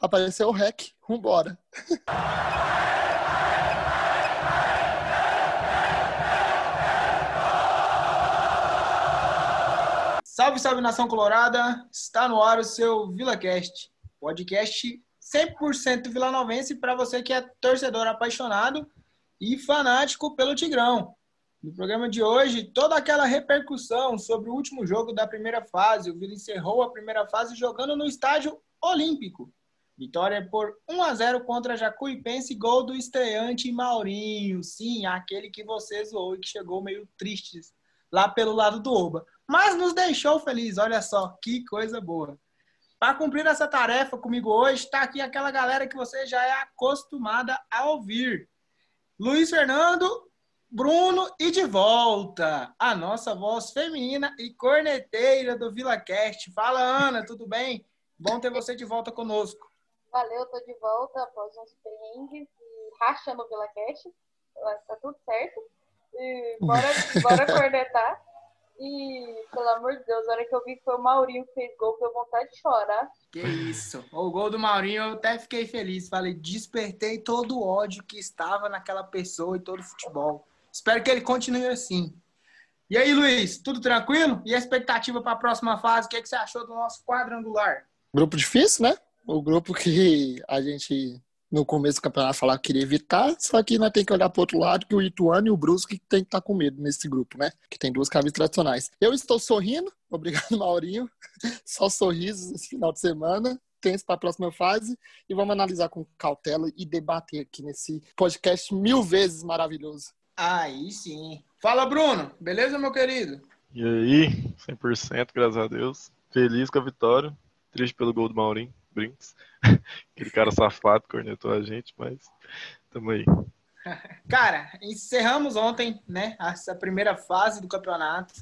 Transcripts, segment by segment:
apareceu o REC. Vambora. Salve, salve nação colorada! Está no ar o seu VilaCast, podcast 100% vilanovense para você que é torcedor apaixonado e fanático pelo Tigrão. No programa de hoje, toda aquela repercussão sobre o último jogo da primeira fase. O Vila encerrou a primeira fase jogando no estádio Olímpico. Vitória por 1 a 0 contra Jacuipense, gol do estreante Maurinho. Sim, aquele que você zoou e que chegou meio triste lá pelo lado do Oba. Mas nos deixou feliz, olha só, que coisa boa. Para cumprir essa tarefa comigo hoje, está aqui aquela galera que você já é acostumada a ouvir. Luiz Fernando Bruno e de volta a nossa voz feminina e corneteira do VilaCast. Fala, Ana, tudo bem? Bom ter você de volta conosco. Valeu, tô de volta após uns perrengues e racha no VilaCast. Tá tudo certo. E bora, bora cornetar. E, pelo amor de Deus, a hora que eu vi que foi o Maurinho que fez gol, foi vontade de chorar. Que isso. O gol do Maurinho, eu até fiquei feliz. Falei, despertei todo o ódio que estava naquela pessoa e todo o futebol. Espero que ele continue assim. E aí, Luiz, tudo tranquilo? E a expectativa para a próxima fase? O que, é que você achou do nosso quadrangular? Grupo difícil, né? O grupo que a gente, no começo do campeonato, falava que queria evitar, só que nós tem que olhar para outro lado, que o Ituano e o Brusque tem que estar tá com medo nesse grupo, né? Que tem duas cabeças tradicionais. Eu estou sorrindo, obrigado, Maurinho. Só sorrisos esse final de semana tenso para a próxima fase e vamos analisar com cautela e debater aqui nesse podcast mil vezes maravilhoso. Aí sim. Fala, Bruno. Beleza, meu querido? E aí, 100%, graças a Deus. Feliz com a vitória. Triste pelo gol do Maurinho, Brinks. Aquele cara safado cornetou a gente, mas tamo aí. Cara, encerramos ontem, né, essa primeira fase do campeonato.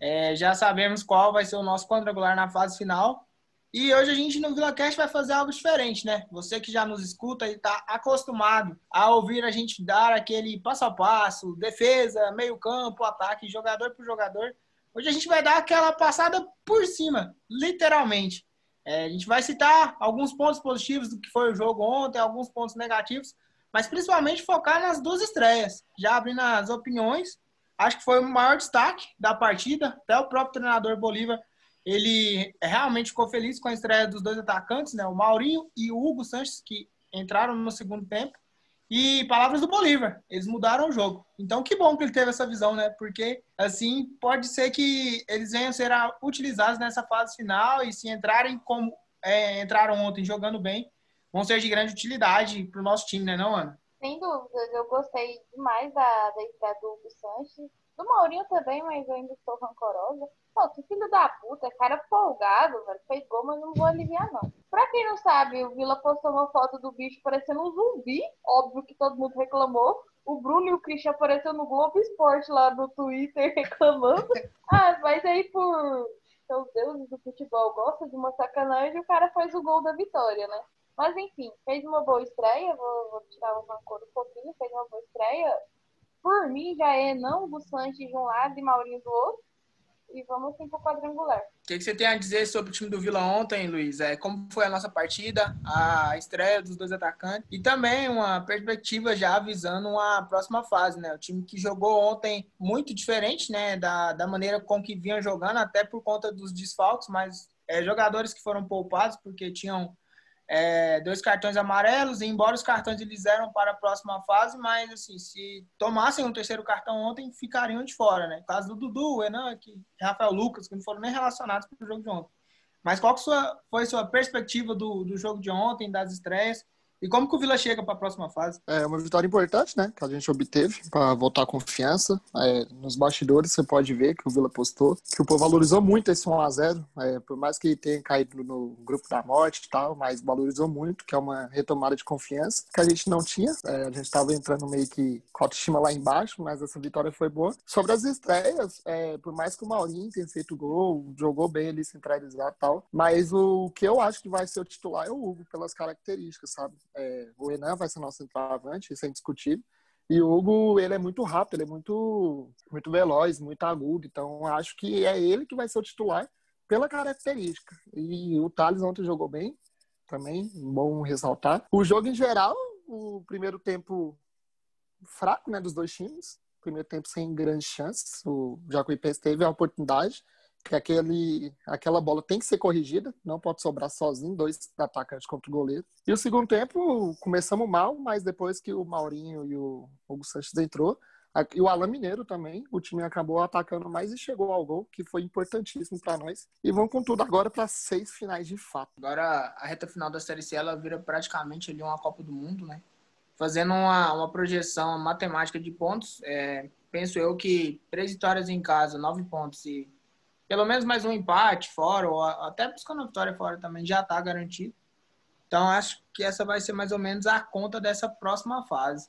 É, já sabemos qual vai ser o nosso quadrangular na fase final. E hoje a gente no VilaCast vai fazer algo diferente, né? Você que já nos escuta e está acostumado a ouvir a gente dar aquele passo a passo, defesa, meio campo, ataque, jogador por jogador. Hoje a gente vai dar aquela passada por cima, literalmente. É, a gente vai citar alguns pontos positivos do que foi o jogo ontem, alguns pontos negativos, mas principalmente focar nas duas estreias. Já abrindo as opiniões, acho que foi o maior destaque da partida. Até o próprio treinador Bolívar ele realmente ficou feliz com a estreia dos dois atacantes, né? O Maurinho e o Hugo Sanches, que entraram no segundo tempo. E palavras do Bolívar, eles mudaram o jogo. Então, que bom que ele teve essa visão, né? Porque, assim, pode ser que eles venham a ser utilizados nessa fase final e se entrarem como é, entraram ontem jogando bem, vão ser de grande utilidade para o nosso time, né, não, Ana? Sem dúvidas, eu gostei demais da, da do Hugo Sanches do Maurinho também, mas eu ainda estou rancorosa. Pô, que filho da puta, cara folgado, velho. Fez gol, mas não vou aliviar, não. Pra quem não sabe, o Vila postou uma foto do bicho parecendo um zumbi. Óbvio que todo mundo reclamou. O Bruno e o Christian apareceu no Globo Esporte lá no Twitter reclamando. Ah, mas aí por seus deuses do futebol gosta de uma sacanagem, o cara faz o gol da vitória, né? Mas enfim, fez uma boa estreia, vou, vou tirar o rancor um pouquinho, fez uma boa estreia por mim, já é não do Sanches de um lado e Maurinho do outro. E vamos sim para o quadrangular. O que, que, você tem a dizer sobre o time do Vila ontem, Luiz? É, como foi a nossa partida, a estreia dos dois atacantes e também uma perspectiva já avisando uma próxima fase, né? O time que jogou ontem muito diferente, né, da, da maneira com que vinha jogando, até por conta dos desfalques, mas é, jogadores que foram poupados porque tinham é, dois cartões amarelos, embora os cartões eles eram para a próxima fase, mas assim, se tomassem um terceiro cartão ontem, ficariam de fora, né? Caso do Dudu, Enan, que, Rafael Lucas, que não foram nem relacionados para o jogo de ontem. Mas qual foi a sua perspectiva do, do jogo de ontem, das estreias? E como que o Vila chega para a próxima fase? É uma vitória importante, né? Que a gente obteve para voltar a confiança. É, nos bastidores você pode ver que o Vila postou que o povo valorizou muito esse 1 a 0 é, Por mais que tenha caído no grupo da morte e tal, mas valorizou muito, que é uma retomada de confiança que a gente não tinha. É, a gente estava entrando meio que com autoestima lá embaixo, mas essa vitória foi boa. Sobre as estreias, é, por mais que o Maurinho tenha feito gol, jogou bem ali centralizado e tal, mas o que eu acho que vai ser o titular é o Hugo, pelas características, sabe? É, o Enan vai ser nosso centroavante, isso é indiscutível. E o Hugo, ele é muito rápido, ele é muito, muito veloz, muito agudo. Então, acho que é ele que vai ser o titular pela característica. E o Thales ontem jogou bem. também, bom ressaltar. O jogo em geral, o primeiro tempo fraco, né, dos dois times. Primeiro tempo sem grandes chances. O Jacuipense teve a oportunidade, que aquele, aquela bola tem que ser corrigida, não pode sobrar sozinho, dois atacantes contra o goleiro. E o segundo tempo, começamos mal, mas depois que o Maurinho e o Hugo Sanches entrou, e o Alan Mineiro também, o time acabou atacando mais e chegou ao gol, que foi importantíssimo para nós. E vamos com tudo agora para seis finais de fato. Agora a reta final da Série C ela vira praticamente ali uma Copa do Mundo, né? Fazendo uma, uma projeção matemática de pontos, é, penso eu que três vitórias em casa, nove pontos e pelo menos mais um empate fora, ou até buscando a vitória fora também já está garantido. Então acho que essa vai ser mais ou menos a conta dessa próxima fase.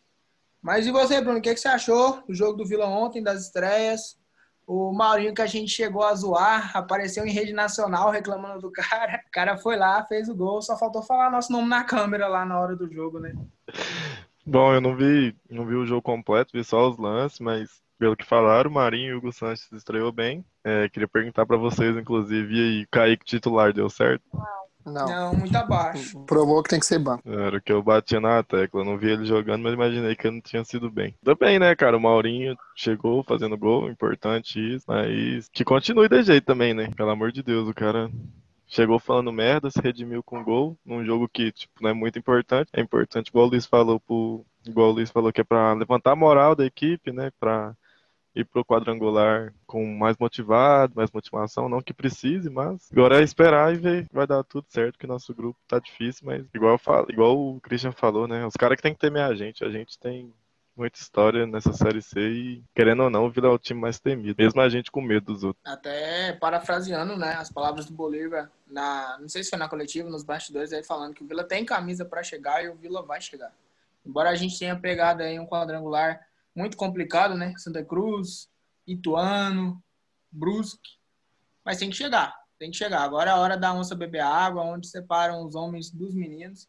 Mas e você, Bruno? O que, que você achou do jogo do Vila ontem, das estreias? O Maurinho que a gente chegou a zoar, apareceu em rede nacional reclamando do cara. O cara foi lá, fez o gol, só faltou falar nosso nome na câmera lá na hora do jogo, né? Bom, eu não vi, não vi o jogo completo, vi só os lances, mas pelo que falaram, o Marinho e o Hugo Sanches estreou bem. É, queria perguntar para vocês, inclusive, e aí, Kaique titular deu certo? Não. Não. Muito abaixo. Provou que tem que ser banco. Era o que eu batia na tecla. Eu não vi ele jogando, mas imaginei que ele não tinha sido bem. Também, né, cara? O Maurinho chegou fazendo gol, importante isso. Mas que continue de jeito também, né? Pelo amor de Deus, o cara chegou falando merda, se redimiu com gol, num jogo que, tipo, não é muito importante. É importante, igual o Luiz falou, pro, igual o Luiz falou, que é pra levantar a moral da equipe, né? Pra ir pro quadrangular com mais motivado, mais motivação, não que precise, mas agora é esperar e ver vai dar tudo certo, que nosso grupo tá difícil, mas igual falo, igual o Christian falou, né? Os caras que tem que temer a gente, a gente tem muita história nessa série C e, querendo ou não, o Vila é o time mais temido, mesmo a gente com medo dos outros. Até parafraseando, né, as palavras do Bolívar na, não sei se foi na coletiva, nos bastidores aí falando que o Vila tem camisa para chegar e o Vila vai chegar. Embora a gente tenha pegado aí um quadrangular muito complicado, né? Santa Cruz, Ituano, Brusque. Mas tem que chegar, tem que chegar. Agora é a hora da onça beber água, onde separam os homens dos meninos.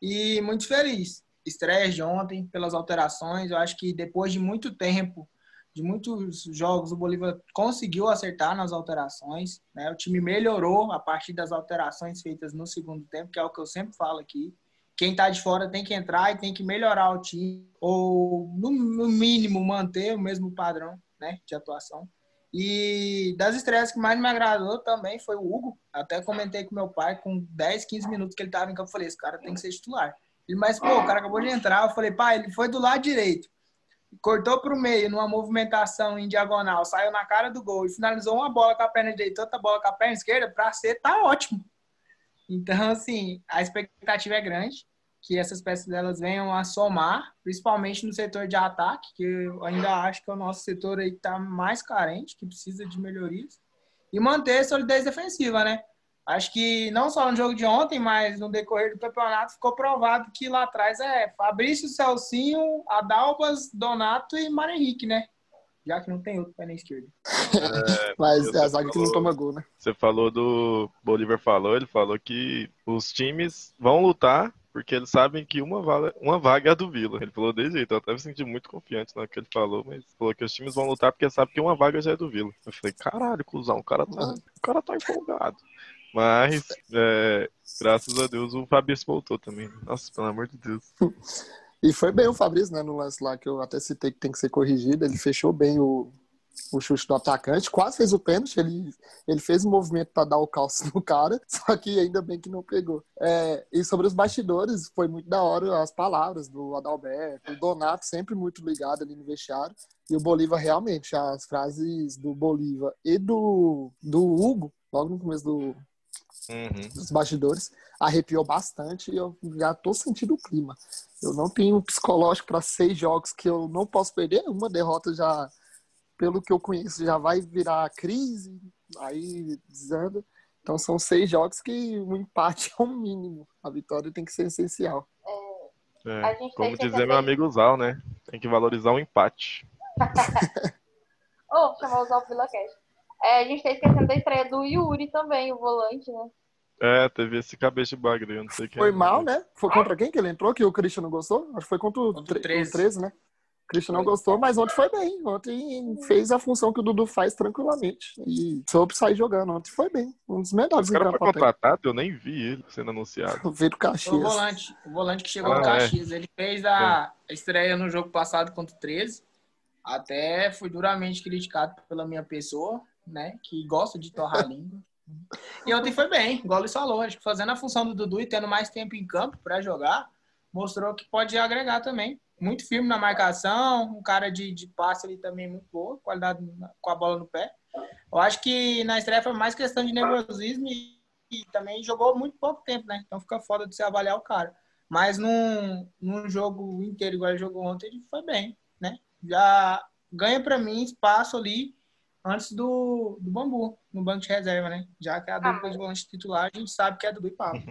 E muito feliz. Estreias de ontem, pelas alterações. Eu acho que depois de muito tempo, de muitos jogos, o Bolívar conseguiu acertar nas alterações. Né? O time melhorou a partir das alterações feitas no segundo tempo, que é o que eu sempre falo aqui quem está de fora tem que entrar e tem que melhorar o time, ou no, mínimo manter o mesmo padrão né, de atuação. E das estreias que mais me agradou também foi o Hugo. Até comentei com meu pai, com 10, 15 minutos que ele estava em campo, eu falei, esse cara tem que ser titular. Ele, mas, pô, o cara acabou de entrar. Eu falei, pai, ele foi do lado direito. Cortou para o meio, numa movimentação em diagonal, saiu na cara do gol e finalizou uma bola com a perna direita, outra bola com a perna esquerda, para ser, tá ótimo. Então, assim, a expectativa é grande que essas peças delas venham a somar, principalmente no setor de ataque, que eu ainda acho que é o nosso setor aí está mais carente, que precisa de melhorias, e manter a solidez defensiva, né? Acho que não só no jogo de ontem, mas no decorrer do campeonato ficou provado que lá atrás é Fabrício, Celcinho, Adalbas, Donato e Mário Henrique, né? Já que não tem outro pé na esquerda. É, mas é a zaga que não toma gol, né? Você falou do. Bolívar falou, ele falou que os times vão lutar porque eles sabem que uma vaga, uma vaga é a do Vila. Ele falou desse jeito, eu até me senti muito confiante na que ele falou, mas falou que os times vão lutar porque sabem que uma vaga já é do Vila. Eu falei, caralho, cuzão, o cara tá, o cara tá empolgado. Mas, é, graças a Deus, o Fabrício voltou também. Nossa, pelo amor de Deus. E foi bem o Fabrício, né, no lance lá que eu até citei que tem que ser corrigido. Ele fechou bem o, o chute do atacante, quase fez o pênalti, ele, ele fez um movimento para dar o calço no cara, só que ainda bem que não pegou. É, e sobre os bastidores, foi muito da hora as palavras do Adalberto, o Donato sempre muito ligado ali no vestiário, e o Bolívar realmente, as frases do Bolívar e do, do Hugo, logo no começo do, uhum. dos bastidores, arrepiou bastante e eu já tô sentindo o clima. Eu não tenho psicológico para seis jogos que eu não posso perder, uma derrota já pelo que eu conheço, já vai virar crise, aí desanda. Então são seis jogos que o empate é o mínimo. A vitória tem que ser essencial. É, como dizer meu amigo Zal, né? Tem que valorizar o empate. oh, chamar o Zal Vila Cash. É, a gente tá esquecendo da estreia do Yuri também, o volante, né? É, teve esse cabeça de bagre, eu não sei quem. Foi é, mal, né? Foi contra quem que ele entrou que o Christian não gostou? Acho que foi contra o, contra o 13. 13, né? Christian não gostou, mas ontem foi bem. Ontem fez a função que o Dudu faz tranquilamente. E soube sair jogando. Ontem foi bem. Um dos melhores O cara foi contratado, eu nem vi ele sendo anunciado. Veio do O Caxias. volante, o volante que chegou Ah, no é. Caxias. Ele fez a estreia no jogo passado contra o 13. Até fui duramente criticado pela minha pessoa, né? Que gosta de torrar a língua. E ontem foi bem, igual ele falou. Acho que fazendo a função do Dudu e tendo mais tempo em campo para jogar, mostrou que pode agregar também. Muito firme na marcação, um cara de, de passe ali também muito boa, qualidade na- com a bola no pé. Eu acho que na estreia foi mais questão de nervosismo e, e também jogou muito pouco tempo, né? Então fica foda de se avaliar o cara. Mas num, num jogo inteiro, igual ele jogou ontem, ele foi bem, né? Já ganha pra mim espaço ali antes do, do Bambu, no banco de reserva, né? Já que a dupla de volante titular, a gente sabe que é Dudu e Pablo.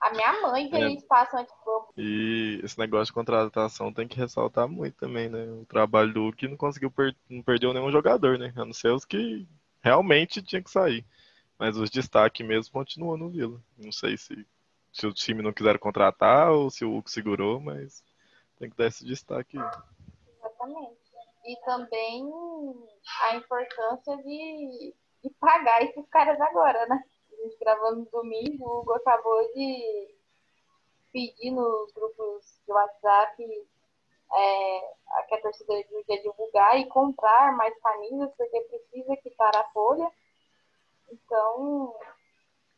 A minha mãe É. ganha espaço antes do E esse negócio de contratação tem que ressaltar muito também, né? O trabalho do Hulk não conseguiu per... não perdeu nenhum jogador, né? A não ser os que realmente tinha que sair. Mas os destaques mesmo continuam no Vila. Não sei se, se o time não quiser contratar ou se o Hulk segurou, mas tem que dar esse destaque. aí. Exatamente. E também a importância de, de pagar esses caras agora, né? A gente gravando domingo, o Hugo acabou de pedir nos grupos de WhatsApp é, a que a torcida ia divulgar e comprar mais camisas, porque precisa quitar a folha. Então,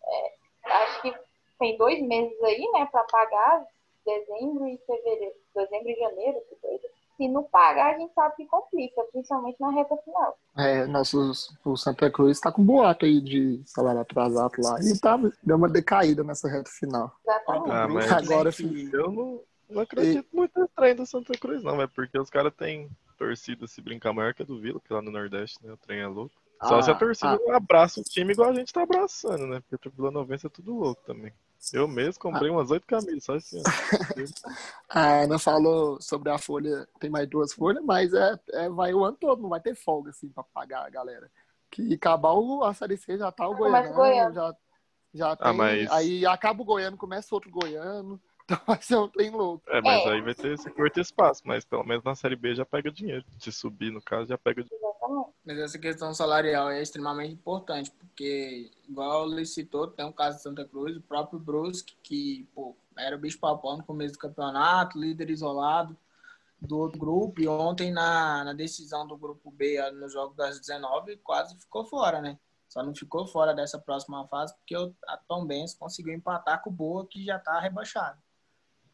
é, acho que tem dois meses aí, né, para pagar, dezembro e fevereiro, dezembro e janeiro, que coisa. Se não pagar, a gente sabe que complica, principalmente na reta final. É, nossos, o Santa Cruz tá com boato aí de salário atrasado lá. E tá, deu uma decaída nessa reta final. Exatamente. Ah, mas- Agora, que- Eu não, não acredito muito no trem do Santa Cruz, não, é porque os caras têm torcida se brincar maior que a do Vila, que lá no Nordeste, né? O trem é louco. Só Ah, se a torcida não abraça o time igual a gente tá abraçando, né? Porque o Vila Novense é tudo louco também. Eu mesmo comprei umas oito camisas, só esse ano. A Ana falou sobre a folha, tem mais duas folhas, mas é, é vai o ano todo, não vai ter folga assim pra pagar a galera. Que acabar o, a Série C já tá o Goiano, Goiano. já, já Ah, tem, mas- aí acaba o Goiano, começa outro Goiano, vai ser um trem louco. É, mas É. aí vai ter esse curto espaço, mas pelo menos na Série B já pega dinheiro. Se subir, no caso, já pega dinheiro. Mas essa questão salarial é extremamente importante, porque, igual o Luiz citou, tem um caso de Santa Cruz, o próprio Brusque, que pô, era o bicho papão no começo do campeonato, líder isolado do outro grupo, e ontem na, na decisão do grupo B, no jogo das 19, quase ficou fora, né? Só não ficou fora dessa próxima fase, porque o- a Tom Benz conseguiu empatar com o Boa, que já está rebaixado.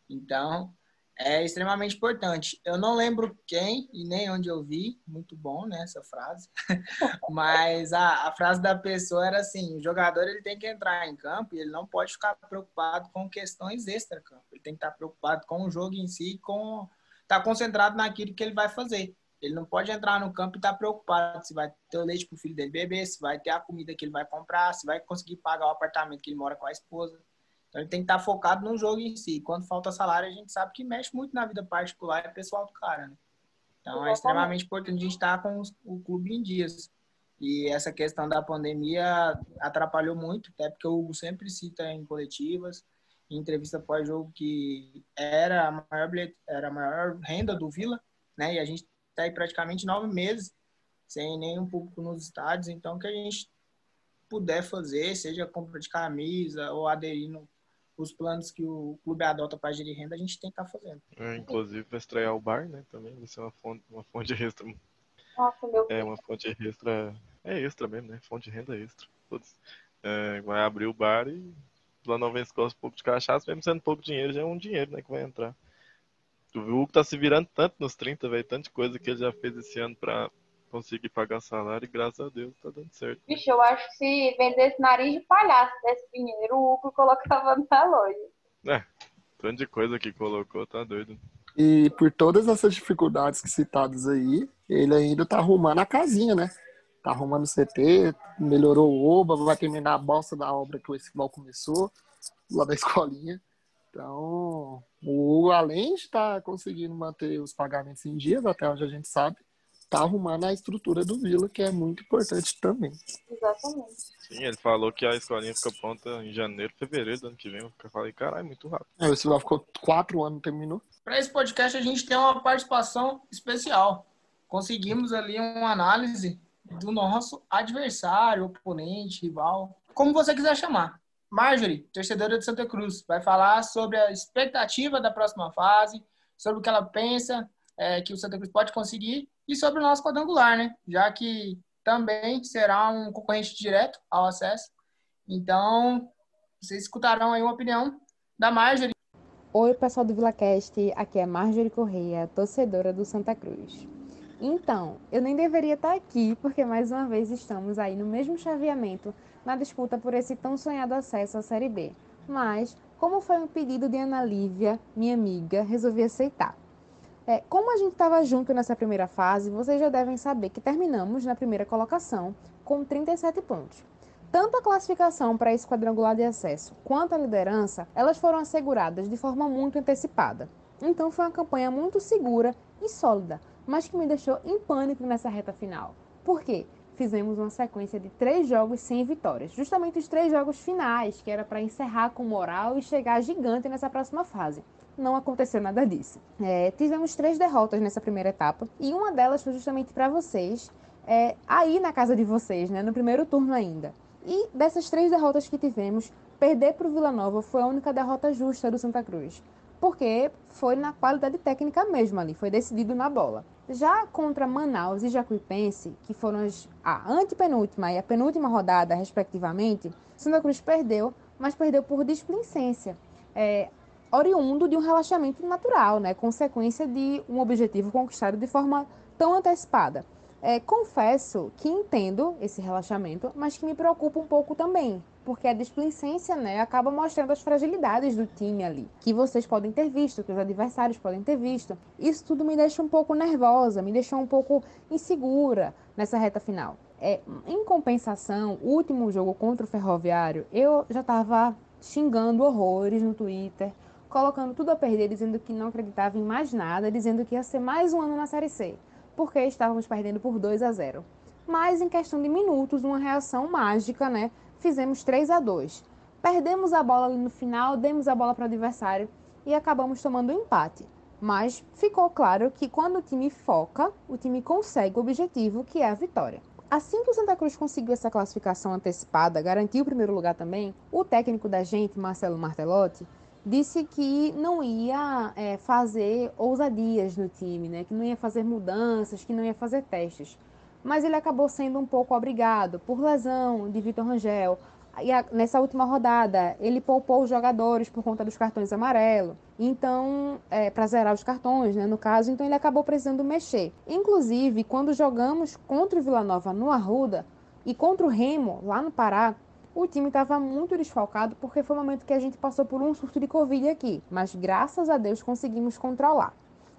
Então, é extremamente importante. Eu não lembro quem e nem onde eu vi, muito bom né, essa frase, mas a, a frase da pessoa era assim: o jogador ele tem que entrar em campo e ele não pode ficar preocupado com questões extra-campo. Ele tem que estar preocupado com o jogo em si, com estar concentrado naquilo que ele vai fazer. Ele não pode entrar no campo e estar preocupado se vai ter o leite para o filho dele beber, se vai ter a comida que ele vai comprar, se vai conseguir pagar o apartamento que ele mora com a esposa. Então ele tem que estar focado no jogo em si. Quando falta salário, a gente sabe que mexe muito na vida particular e pessoal do cara, né? Então é extremamente importante a gente estar com o clube em dias. E essa questão da pandemia atrapalhou muito, até porque o Hugo sempre cita em coletivas, em entrevista pós-jogo, que era a maior, era a maior renda do Vila, né? E a gente está aí praticamente nove meses sem nenhum público nos estádios, então que a gente puder fazer, seja compra de camisa ou aderindo os planos que o clube adota para gerir renda, a gente tem que estar fazendo. É, inclusive vai estrear o bar, né? Também vai ser uma fonte, uma fonte extra. Nossa, meu É, uma fonte extra. É extra mesmo, né? Fonte de renda extra. Foda-se. É, vai abrir o bar e lá não gosta um pouco de cachaça, mesmo sendo pouco dinheiro, já é um dinheiro, né? Que vai entrar. O Hulk tá se virando tanto nos 30, velho, tanta coisa que ele já fez esse ano pra conseguir pagar salário e graças a Deus tá dando certo. Bicho, eu acho que se vendesse nariz de palhaço desse dinheiro, o Hugo colocava na loja. Tanto de coisa que colocou, tá doido. E por todas essas dificuldades que citadas aí, ele ainda tá arrumando a casinha, né? Tá arrumando o CT, melhorou o OBA, vai terminar a bosta da obra que o Esquival começou, lá da escolinha. Então, o Hugo, além de estar conseguindo manter os pagamentos em dias, até onde a gente sabe, tá arrumando a estrutura do Vila, que é muito importante também. Exatamente. Sim, ele falou que a escolinha fica pronta em janeiro, fevereiro do ano que vem. Eu falei, caralho, muito rápido. É, o Vila ficou quatro anos, terminou. Para esse podcast, a gente tem uma participação especial. Conseguimos ali uma análise do nosso adversário, oponente, rival, como você quiser chamar. Marjorie, torcedora de Santa Cruz, vai falar sobre a expectativa da próxima fase, sobre o que ela pensa é, que o Santa Cruz pode conseguir e sobre o nosso quadrangular, né? Já que também será um concorrente direto ao acesso. Então, vocês escutarão aí uma opinião da Marjorie. Oi, pessoal do VilaCast, aqui é Marjorie Correia, torcedora do Santa Cruz. Então, eu nem deveria estar aqui, porque mais uma vez estamos aí no mesmo chaveamento na disputa por esse tão sonhado acesso à Série B. Mas, como foi um pedido de Ana Lívia, minha amiga, resolvi aceitar. É, como a gente estava junto nessa primeira fase, vocês já devem saber que terminamos na primeira colocação com 37 pontos. Tanto a classificação para esse quadrangular de acesso quanto a liderança, elas foram asseguradas de forma muito antecipada. Então foi uma campanha muito segura e sólida, mas que me deixou em pânico nessa reta final. Por quê? Fizemos uma sequência de três jogos sem vitórias, justamente os três jogos finais, que era para encerrar com moral e chegar gigante nessa próxima fase. Não aconteceu nada disso. É, tivemos três derrotas nessa primeira etapa e uma delas foi justamente para vocês, é, aí na casa de vocês, né, no primeiro turno ainda. E dessas três derrotas que tivemos, perder para o Vila Nova foi a única derrota justa do Santa Cruz porque foi na qualidade técnica mesmo ali, foi decidido na bola. Já contra Manaus e Jacuipense, que foram a antepenúltima e a penúltima rodada, respectivamente, Santa Cruz perdeu, mas perdeu por displicência, é, oriundo de um relaxamento natural, né, consequência de um objetivo conquistado de forma tão antecipada. É, confesso que entendo esse relaxamento, mas que me preocupa um pouco também, porque a displicência né, acaba mostrando as fragilidades do time ali, que vocês podem ter visto, que os adversários podem ter visto. Isso tudo me deixa um pouco nervosa, me deixou um pouco insegura nessa reta final. É, em compensação, o último jogo contra o Ferroviário, eu já estava xingando horrores no Twitter, colocando tudo a perder, dizendo que não acreditava em mais nada, dizendo que ia ser mais um ano na Série C, porque estávamos perdendo por 2 a 0. Mas em questão de minutos, uma reação mágica, né? fizemos 3 a 2. Perdemos a bola ali no final, demos a bola para o adversário e acabamos tomando um empate. Mas ficou claro que quando o time foca, o time consegue o objetivo, que é a vitória. Assim que o Santa Cruz conseguiu essa classificação antecipada, garantiu o primeiro lugar também, o técnico da gente, Marcelo Martelotti, disse que não ia é, fazer ousadias no time, né? que não ia fazer mudanças, que não ia fazer testes mas ele acabou sendo um pouco obrigado por lesão de Vitor Rangel. E a, nessa última rodada, ele poupou os jogadores por conta dos cartões amarelos. Então, é, para zerar os cartões, né, no caso, então ele acabou precisando mexer. Inclusive, quando jogamos contra o Vila Nova no Arruda e contra o Remo, lá no Pará, o time estava muito desfalcado porque foi o momento que a gente passou por um surto de Covid aqui. Mas graças a Deus conseguimos controlar.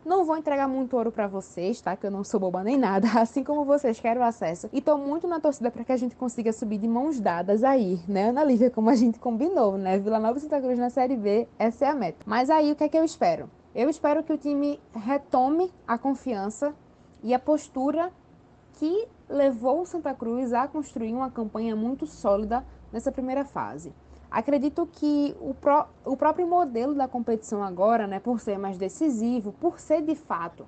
Não vou entregar muito ouro para vocês, tá? Que eu não sou boba nem nada, assim como vocês querem o acesso. E tô muito na torcida para que a gente consiga subir de mãos dadas aí, né, Ana Lívia, como a gente combinou, né? Vila Nova e Santa Cruz na Série B, essa é a meta. Mas aí o que é que eu espero? Eu espero que o time retome a confiança e a postura que levou o Santa Cruz a construir uma campanha muito sólida nessa primeira fase. Acredito que o, pró o próprio modelo da competição agora, né, por ser mais decisivo, por ser de fato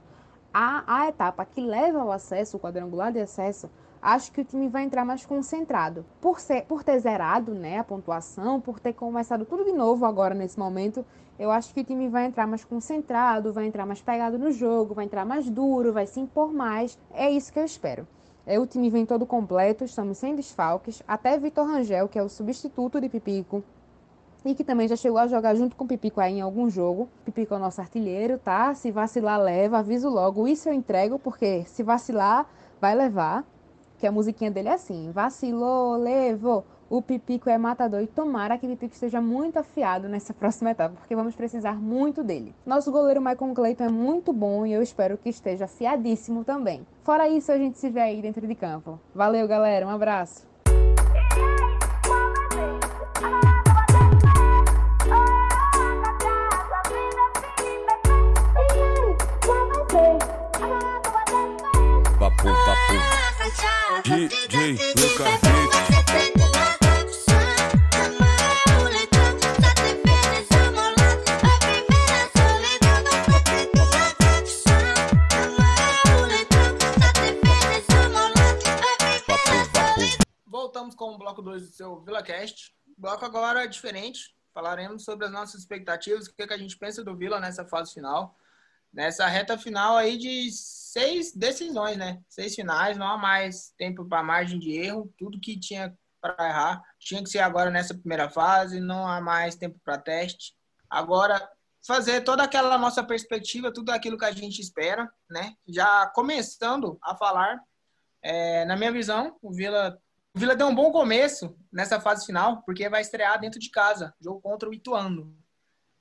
a, a etapa que leva ao acesso, o quadrangular de acesso, acho que o time vai entrar mais concentrado. Por, ser, por ter zerado né, a pontuação, por ter começado tudo de novo agora nesse momento, eu acho que o time vai entrar mais concentrado, vai entrar mais pegado no jogo, vai entrar mais duro, vai se impor mais. É isso que eu espero. É, o time vem todo completo, estamos sem desfalques. Até Vitor Rangel, que é o substituto de Pipico, e que também já chegou a jogar junto com o Pipico aí em algum jogo. Pipico é o nosso artilheiro, tá? Se vacilar, leva, aviso logo. Isso eu entrego, porque se vacilar, vai levar. Que a musiquinha dele é assim: vacilou, levou. O Pipico é matador e tomara que o Pipico esteja muito afiado nessa próxima etapa, porque vamos precisar muito dele. Nosso goleiro Michael Clayton é muito bom e eu espero que esteja afiadíssimo também. Fora isso, a gente se vê aí dentro de campo. Valeu, galera. Um abraço. DJ Lucas Bloco agora diferente. Falaremos sobre as nossas expectativas, o que, que a gente pensa do Vila nessa fase final. Nessa reta final aí de seis decisões, né? Seis finais, não há mais tempo para margem de erro. Tudo que tinha para errar tinha que ser agora nessa primeira fase, não há mais tempo para teste. Agora, fazer toda aquela nossa perspectiva, tudo aquilo que a gente espera, né? Já começando a falar, é, na minha visão, o Vila o Vila deu um bom começo nessa fase final, porque vai estrear dentro de casa, jogo contra o Ituano.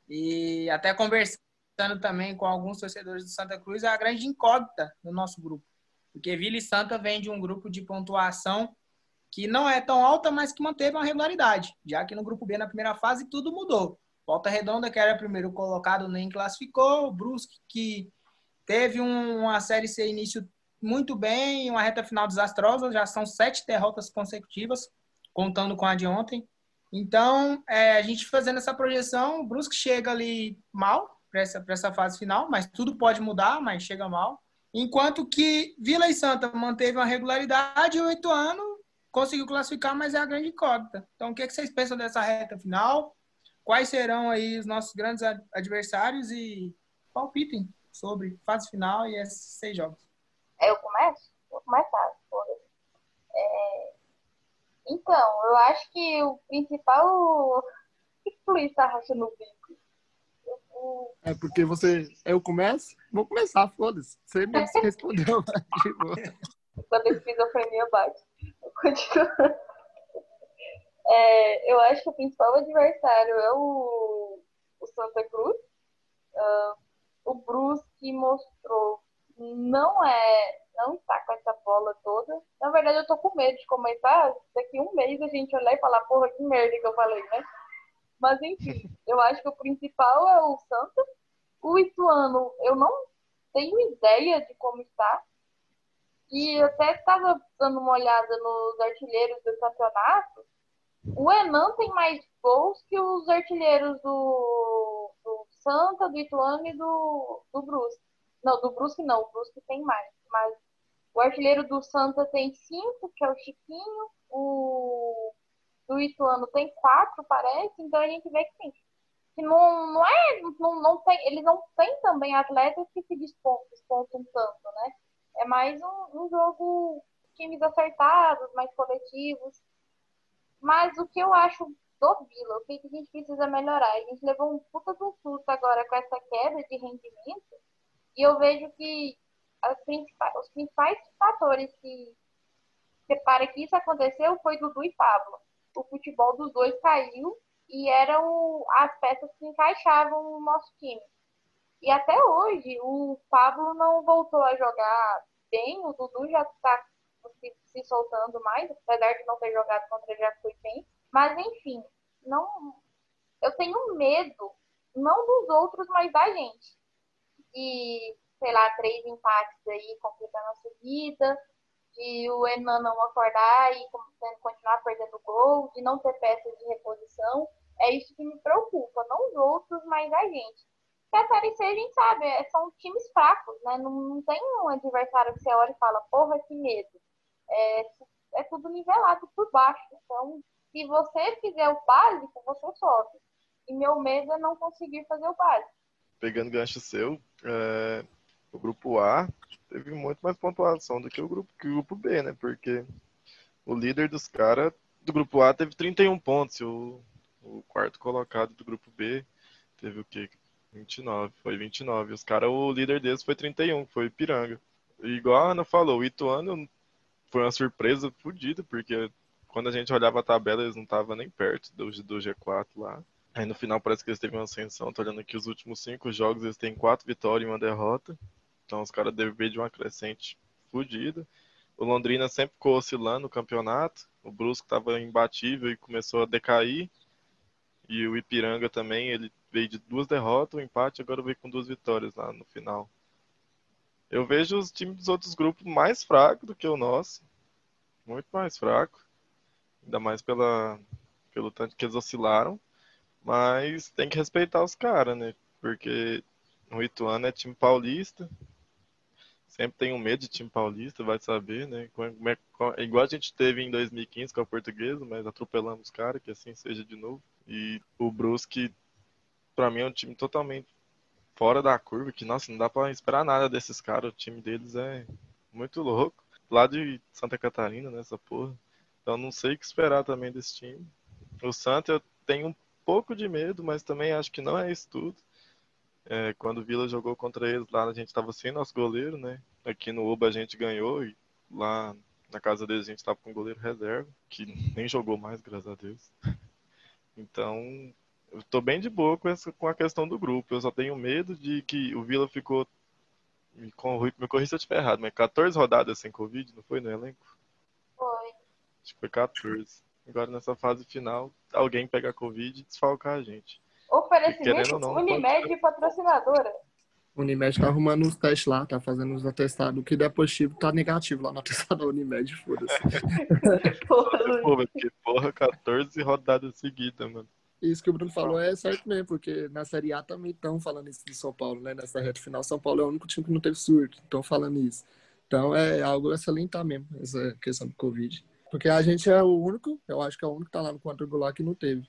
E até conversando também com alguns torcedores do Santa Cruz, é a grande incógnita do nosso grupo. Porque Vila e Santa vem de um grupo de pontuação que não é tão alta, mas que manteve uma regularidade, já que no grupo B, na primeira fase, tudo mudou. Volta Redonda, que era primeiro colocado, nem classificou. O Brusque, que teve um, uma Série C início muito bem, uma reta final desastrosa, já são sete derrotas consecutivas, contando com a de ontem. Então, é, a gente fazendo essa projeção, o Brusque chega ali mal para essa, essa fase final, mas tudo pode mudar, mas chega mal. Enquanto que Vila e Santa manteve uma regularidade e o Ituano conseguiu classificar, mas é a grande incógnita. Então, o que, é que vocês pensam dessa reta final? Quais serão aí os nossos grandes adversários e palpitem sobre fase final e esses seis jogos? Eu começo? Vou começar. foda-se. É... Então, eu acho que o principal. O que que o Luiz tá rachando o bico? O- É porque você. Eu começo? Vou começar, foda-se. Você me respondeu. Tipo, Quando a esquizofrenia bate. Eu continuo. É, eu acho que o principal adversário é o, o Santa Cruz. Ah, o Brusque mostrou não é não está com essa bola toda. Na verdade, eu tô com medo de começar daqui um mês a gente olhar e falar, porra, que merda que eu falei, né? Mas enfim, eu acho que o principal é o Santa. O Ituano, eu não tenho ideia de como está. E eu até estava dando uma olhada nos artilheiros do campeonato. O Enan tem mais gols que os artilheiros do, do Santa, do Ituano e do, do Brusque. Não, do Brusque não, o Brusque tem mais. Mas o artilheiro do Santa tem cinco, que é o Chiquinho. O do Ituano tem quatro, parece. Então a gente vê que sim. Que não, não é. Não, não tem, eles não têm também atletas que se despontam, despontam tanto, né? É mais um, um jogo times acertados, mais coletivos. Mas o que eu acho do Vila, o que a gente precisa melhorar? A gente levou um puta do susto agora com essa queda de rendimento. E eu vejo que principais- os principais fatores que separa que isso aconteceu foi Dudu e Pablo. O futebol dos dois caiu e eram as peças que encaixavam no nosso time. E até hoje o Pablo não voltou a jogar bem, o Dudu já está se, se soltando mais, apesar de não ter jogado contra o Jacuipense. Mas enfim, não, eu tenho medo, não dos outros, mas da gente. E, sei lá, três empates aí completando a subida, de o Enan não acordar e continuar perdendo gol, de não ter peças de reposição. É isso que me preocupa, não os outros, mas a gente. Porque a Série C a gente sabe, é- são times fracos, né? Não, não tem um adversário que você olha e fala, porra, que medo. É, é tudo nivelado por baixo. Então, se você fizer o básico, você sobe. E meu medo é não conseguir fazer o básico. Pegando gancho seu, é, o grupo A teve muito mais pontuação do que o grupo, que o grupo B, né? Porque o líder dos caras do grupo A teve 31 pontos, e o, o quarto colocado do grupo B teve o quê? 29, foi 29. Os caras, o líder deles foi 31, que foi o Ipiranga. E igual a Ana falou, o Ituano foi uma surpresa fodida, porque quando a gente olhava a tabela, eles não estavam nem perto do, do G4 lá. Aí no final parece que eles teve uma ascensão. Tô olhando aqui os últimos cinco jogos, eles têm quatro vitórias e uma derrota. Então os caras devem ver de uma crescente fodida. O Londrina sempre ficou oscilando no campeonato. O Brusque estava imbatível e começou a decair. E o Ipiranga também, ele veio de duas derrotas, um empate, agora veio com duas vitórias lá no final. Eu vejo os times dos outros grupos mais fracos do que o nosso. muito mais fraco, ainda mais pela, pelo tanto que eles oscilaram, mas tem que respeitar os caras, né? Porque o Ituano é time paulista, sempre tem um medo de time paulista, vai saber, né? Como é, como- igual a gente teve em 2015 com a Portuguesa, mas atropelamos os caras, que assim seja de novo. E o Brusque, pra mim, é um time totalmente fora da curva, que, nossa, não dá pra esperar nada desses caras, o time deles é muito louco. Lá de Santa Catarina, né, essa porra. Então não sei o que esperar também desse time. O Santa eu tenho um pouco de medo, mas também acho que não é isso tudo. É, quando o Vila jogou contra eles lá, a gente estava sem nosso goleiro, né? Aqui no Uba a gente ganhou e lá na casa deles a gente estava com um goleiro reserva, que nem jogou mais, graças a Deus. Então, eu tô bem de boa com, essa, com a questão do grupo. Eu só tenho medo de que o Vila ficou. Me, corri- me corrija se eu estiver errado, mas 14 rodadas sem Covid, não foi no elenco? Foi. Acho que foi 14. Agora nessa fase final, alguém pega Covid e desfalcar a gente. Oferecimento não, Unimed patrocinadora. O Unimed tá arrumando os testes lá, tá fazendo os atestados. O que der positivo tá negativo lá no atestado da Unimed, foda-se. Porra, mas que porra, 14 rodadas seguidas, mano. Isso que o Bruno falou é certo mesmo, porque na Série A também estão falando isso de São Paulo, né? Nessa reta final, São Paulo é o único time que não teve surto, estão falando isso. Então é algo a salientar mesmo, essa questão do Covid. Porque a gente é o único, eu acho que é o único que tá lá no quadrangular que não teve.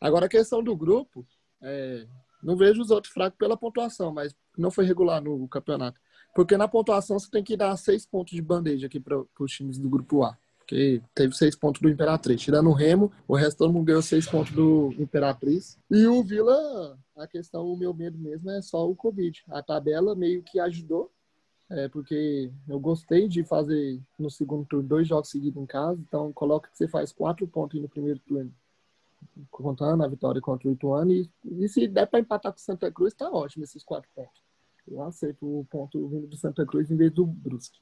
Agora a questão do grupo, é, não vejo os outros fracos pela pontuação, mas não foi regular no campeonato. Porque na pontuação você tem que dar seis pontos de bandeja aqui para os times do grupo A. Porque teve seis pontos do Imperatriz. Tirando o Remo, o resto todo mundo ganhou seis pontos do Imperatriz. E o Vila, a questão, o meu medo mesmo é só o Covid. A tabela meio que ajudou, é, porque eu gostei de fazer no segundo turno dois jogos seguidos em casa. Então, coloca que você faz quatro pontos no primeiro turno, contando a vitória contra o Ituano. E, e se der para empatar com o Santa Cruz, tá ótimo esses quatro pontos. Eu aceito o ponto vindo do Santa Cruz em vez do Brusque.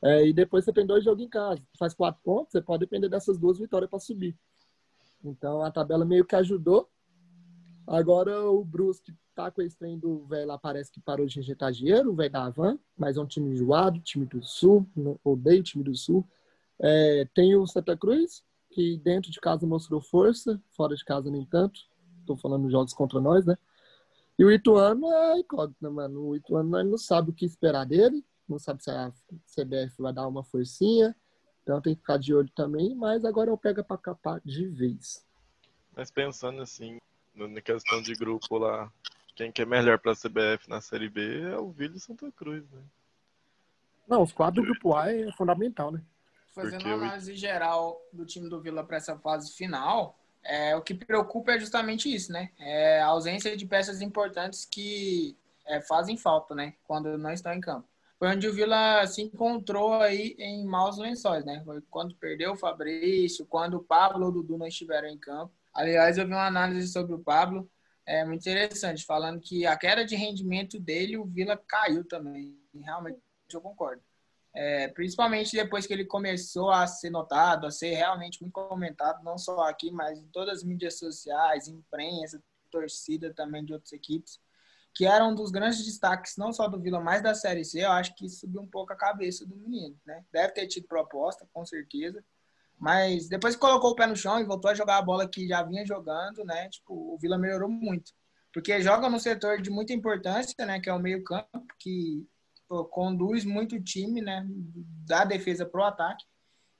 É, e depois você tem dois jogos em casa. Faz quatro pontos, você pode depender dessas duas vitórias para subir. Então a tabela meio que ajudou. Agora o Brusque tá com esse trem do velho lá, parece que parou de injetar dinheiro, o velho da Havan, mas é um time enjoado, time do Sul, odeio time do Sul. É, tem o Santa Cruz, que dentro de casa mostrou força, fora de casa nem tanto. Estou falando de jogos contra nós, né? E o Ituano é incógnita, mano. O Ituano não sabe o que esperar dele, não sabe se a CBF vai dar uma forcinha, então tem que ficar de olho também, mas agora eu pego para capar de vez. Mas pensando assim, na questão de grupo lá, quem que é melhor pra CBF na Série B é o Vila e Santa Cruz, né? Não, os quatro do grupo A é fundamental, né? Fazendo Porque uma análise geral do time do Vila para essa fase final, é, o que preocupa é justamente isso, né? É a ausência de peças importantes que é, fazem falta, né? Quando não estão em campo. Foi onde o Vila se encontrou aí em maus lençóis, né? Foi quando perdeu o Fabrício, quando o Pablo ou o Dudu não estiveram em campo. Aliás, eu vi uma análise sobre o Pablo, é muito interessante, falando que a queda de rendimento dele, o Vila caiu também. Realmente eu concordo. É, principalmente depois que ele começou a ser notado, a ser realmente muito comentado, não só aqui, mas em todas as mídias sociais, imprensa, torcida também de outras equipes, que era um dos grandes destaques, não só do Vila, mas da Série C, eu acho que subiu um pouco a cabeça do menino, né? Deve ter tido proposta, com certeza, mas depois que colocou o pé no chão e voltou a jogar a bola que já vinha jogando, né? Tipo, o Vila melhorou muito. Porque joga no setor de muita importância, né? Que é o meio-campo, que pô, conduz muito o time, né? Da defesa pro ataque.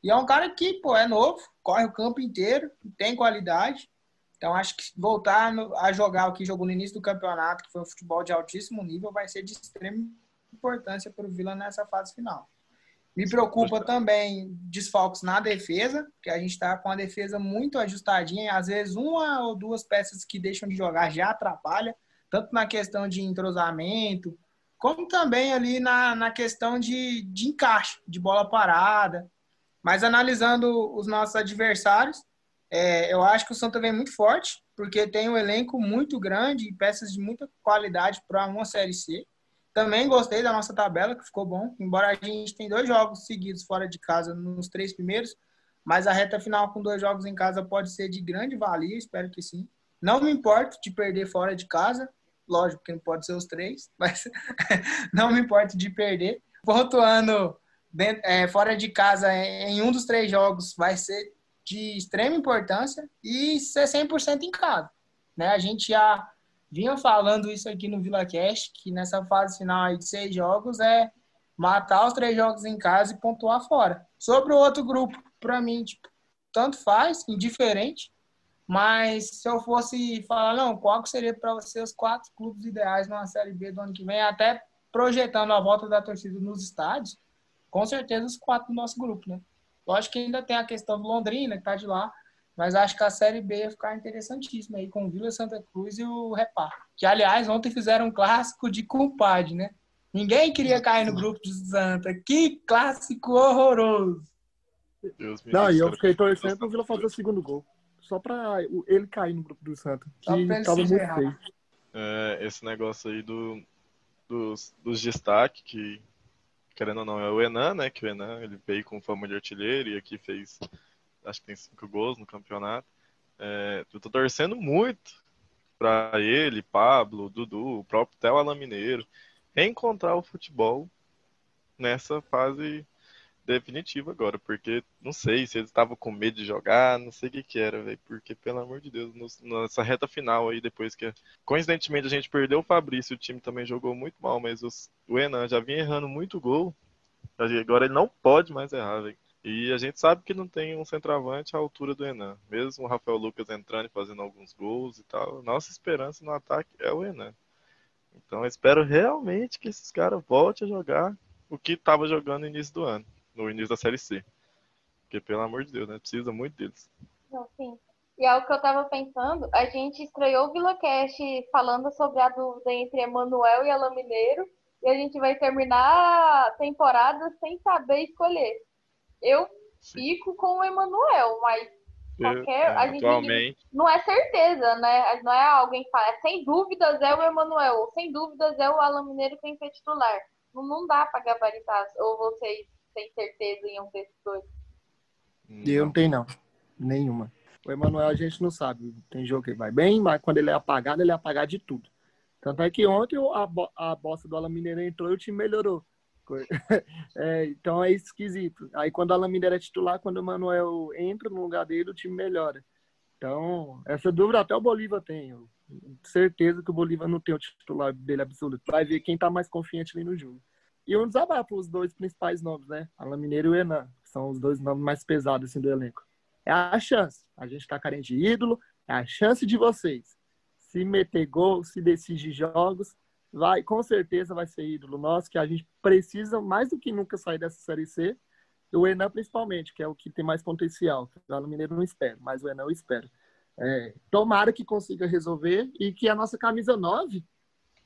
E é um cara que, pô, é novo, corre o campo inteiro, tem qualidade. Então, acho que voltar no- a jogar o que jogou no início do campeonato, que foi um futebol de altíssimo nível, vai ser de extrema importância para o Vila nessa fase final. Me preocupa também desfalques na defesa, que a gente está com a defesa muito ajustadinha. Às vezes, uma ou duas peças que deixam de jogar já atrapalha, tanto na questão de entrosamento, como também ali na, na questão de, de encaixe, de bola parada. Mas analisando os nossos adversários, é, eu acho que o Santa vem muito forte, porque tem um elenco muito grande e peças de muita qualidade para uma Série C. Também gostei da nossa tabela, que ficou bom, embora a gente tenha dois jogos seguidos fora de casa nos três primeiros, mas a reta final com dois jogos em casa pode ser de grande valia, espero que sim. Não me importo de perder fora de casa, lógico que não pode ser os três, mas não me importo de perder. Pontuando dentro- é, fora de casa em um dos três jogos vai ser de extrema importância e ser 100% em casa. Né? A gente já vinha falando isso aqui no Vila Cash, que nessa fase final de seis jogos é matar os três jogos em casa e pontuar fora. Sobre o outro grupo, para mim, tipo, tanto faz, indiferente, mas se eu fosse falar, não, qual seria para você os quatro clubes ideais numa Série B do ano que vem, até projetando a volta da torcida nos estádios, com certeza os quatro do nosso grupo, né? Lógico que ainda tem a questão do Londrina, que tá de lá, mas acho que a Série B ia ficar interessantíssima aí com o Vila Santa Cruz e o Repar. Que, aliás, ontem fizeram um clássico de compadre, né? Ninguém queria cair no grupo de Santa. Que clássico horroroso! Deus me Não, e eu fiquei torcendo pro Vila fazer o segundo gol. Só pra o- ele cair no grupo do Santa. Que pra ele tava se muito feio. É, esse negócio aí do, dos, dos destaques, que querendo ou não é o Enan, né? Que o Enan ele veio com fama de artilheiro e aqui fez, acho que tem cinco gols no campeonato. É, eu tô torcendo muito pra ele, Pablo, Dudu, o próprio Theo Alan Mineiro, reencontrar o futebol nessa fase definitiva agora, porque não sei se eles estavam com medo de jogar, não sei o que que era, velho, porque pelo amor de Deus, nessa reta final aí, depois que coincidentemente a gente perdeu o Fabrício, o time também jogou muito mal, mas os- o Enan já vinha errando muito gol, agora ele não pode mais errar, velho. E a gente sabe que não tem um centroavante à altura do Enan, mesmo o Rafael Lucas entrando e fazendo alguns gols e tal, nossa esperança no ataque é o Enan. Então eu espero realmente que esses caras voltem a jogar o que estava jogando no início do ano, no início da Série C. Porque, pelo amor de Deus, né? Precisa muito deles. Não, sim. E é o que eu tava pensando, a gente estreou o VilaCast falando sobre a dúvida entre Emanuel e Alain Mineiro, e a gente vai terminar a temporada sem saber escolher. Eu Sim. fico com o Emanuel, mas qualquer- a gente- atualmente, não é certeza, né? Não é alguém que fala, sem dúvidas é o Emanuel, sem dúvidas é o Alain Mineiro que tem que ser titular. Não, não dá pra gabaritar, ou vocês têm certeza em um desses dois. Eu não tenho, não. Nenhuma. O Emanuel a gente não sabe. Tem jogo que vai bem, mas quando ele é apagado, ele é apagado de tudo. Tanto é que ontem o- a, bo- a bosta do Alan Mineiro entrou e o time melhorou. É, então é esquisito. Aí quando o Alan Mineiro é titular, quando o Emanuel entra no lugar dele, o time melhora. Então, essa dúvida até o Bolívar tem. Eu tenho certeza que o Bolívar não tem o titular dele absoluto. Vai ver quem tá mais confiante ali no jogo. E um desabafo, os dois principais nomes, né? Alan Mineiro e o Enan, que são os dois nomes mais pesados assim, do elenco. É a chance. A gente tá carente de ídolo, é a chance de vocês. Se meter gol, se decidir jogos, vai, com certeza vai ser ídolo nosso, que a gente precisa mais do que nunca sair dessa Série C. O Enan principalmente, que é o que tem mais potencial. O Alan Mineiro não espero, mas o Enan eu espero. É, tomara que consiga resolver e que a nossa camisa 9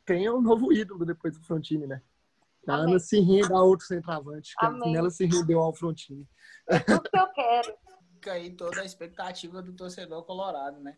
tenha um novo ídolo depois do Frontini, né? A Amém. Ana se renda a outro centroavante, que Amém. nela se rendeu ao Frontini. É tudo que eu quero. Fica aí toda a expectativa do torcedor colorado, né?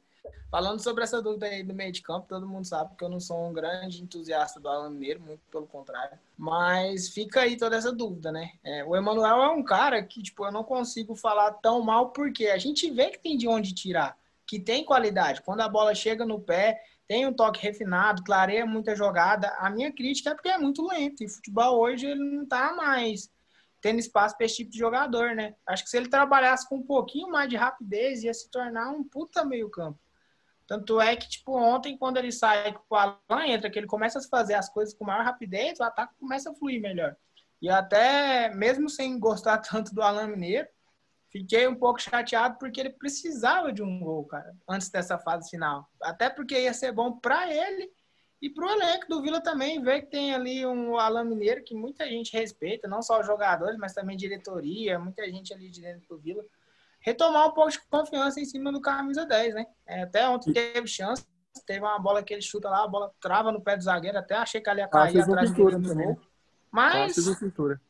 Falando sobre essa dúvida aí do meio de campo, todo mundo sabe que eu não sou um grande entusiasta do Alan Mineiro, muito pelo contrário. Mas fica aí toda essa dúvida, né? É, o Emanuel é um cara que, tipo, eu não consigo falar tão mal, porque a gente vê que tem de onde tirar, que tem qualidade. Quando a bola chega no pé, tem um toque refinado, clareia muita jogada. A minha crítica é porque é muito lento. E futebol hoje ele não tá mais tendo espaço para esse tipo de jogador, né? Acho que se ele trabalhasse com um pouquinho mais de rapidez, ia se tornar um puta meio-campo. Tanto é que, tipo, ontem, quando ele sai com o Alan entra, que ele começa a fazer as coisas com maior rapidez, o ataque começa a fluir melhor. E até, mesmo sem gostar tanto do Alan Mineiro, fiquei um pouco chateado porque ele precisava de um gol, cara, antes dessa fase final. Até porque ia ser bom para ele e pro elenco do Vila também, ver que tem ali um Alan Mineiro que muita gente respeita, não só os jogadores, mas também diretoria, muita gente ali de dentro do Vila. Retomar um pouco de confiança em cima do camisa 10, né? É, até ontem teve chance, teve uma bola que ele chuta lá, a bola trava no pé do zagueiro, até achei que ela ia Ah, cair fez atrás no também. gol. Mas fez uma cintura.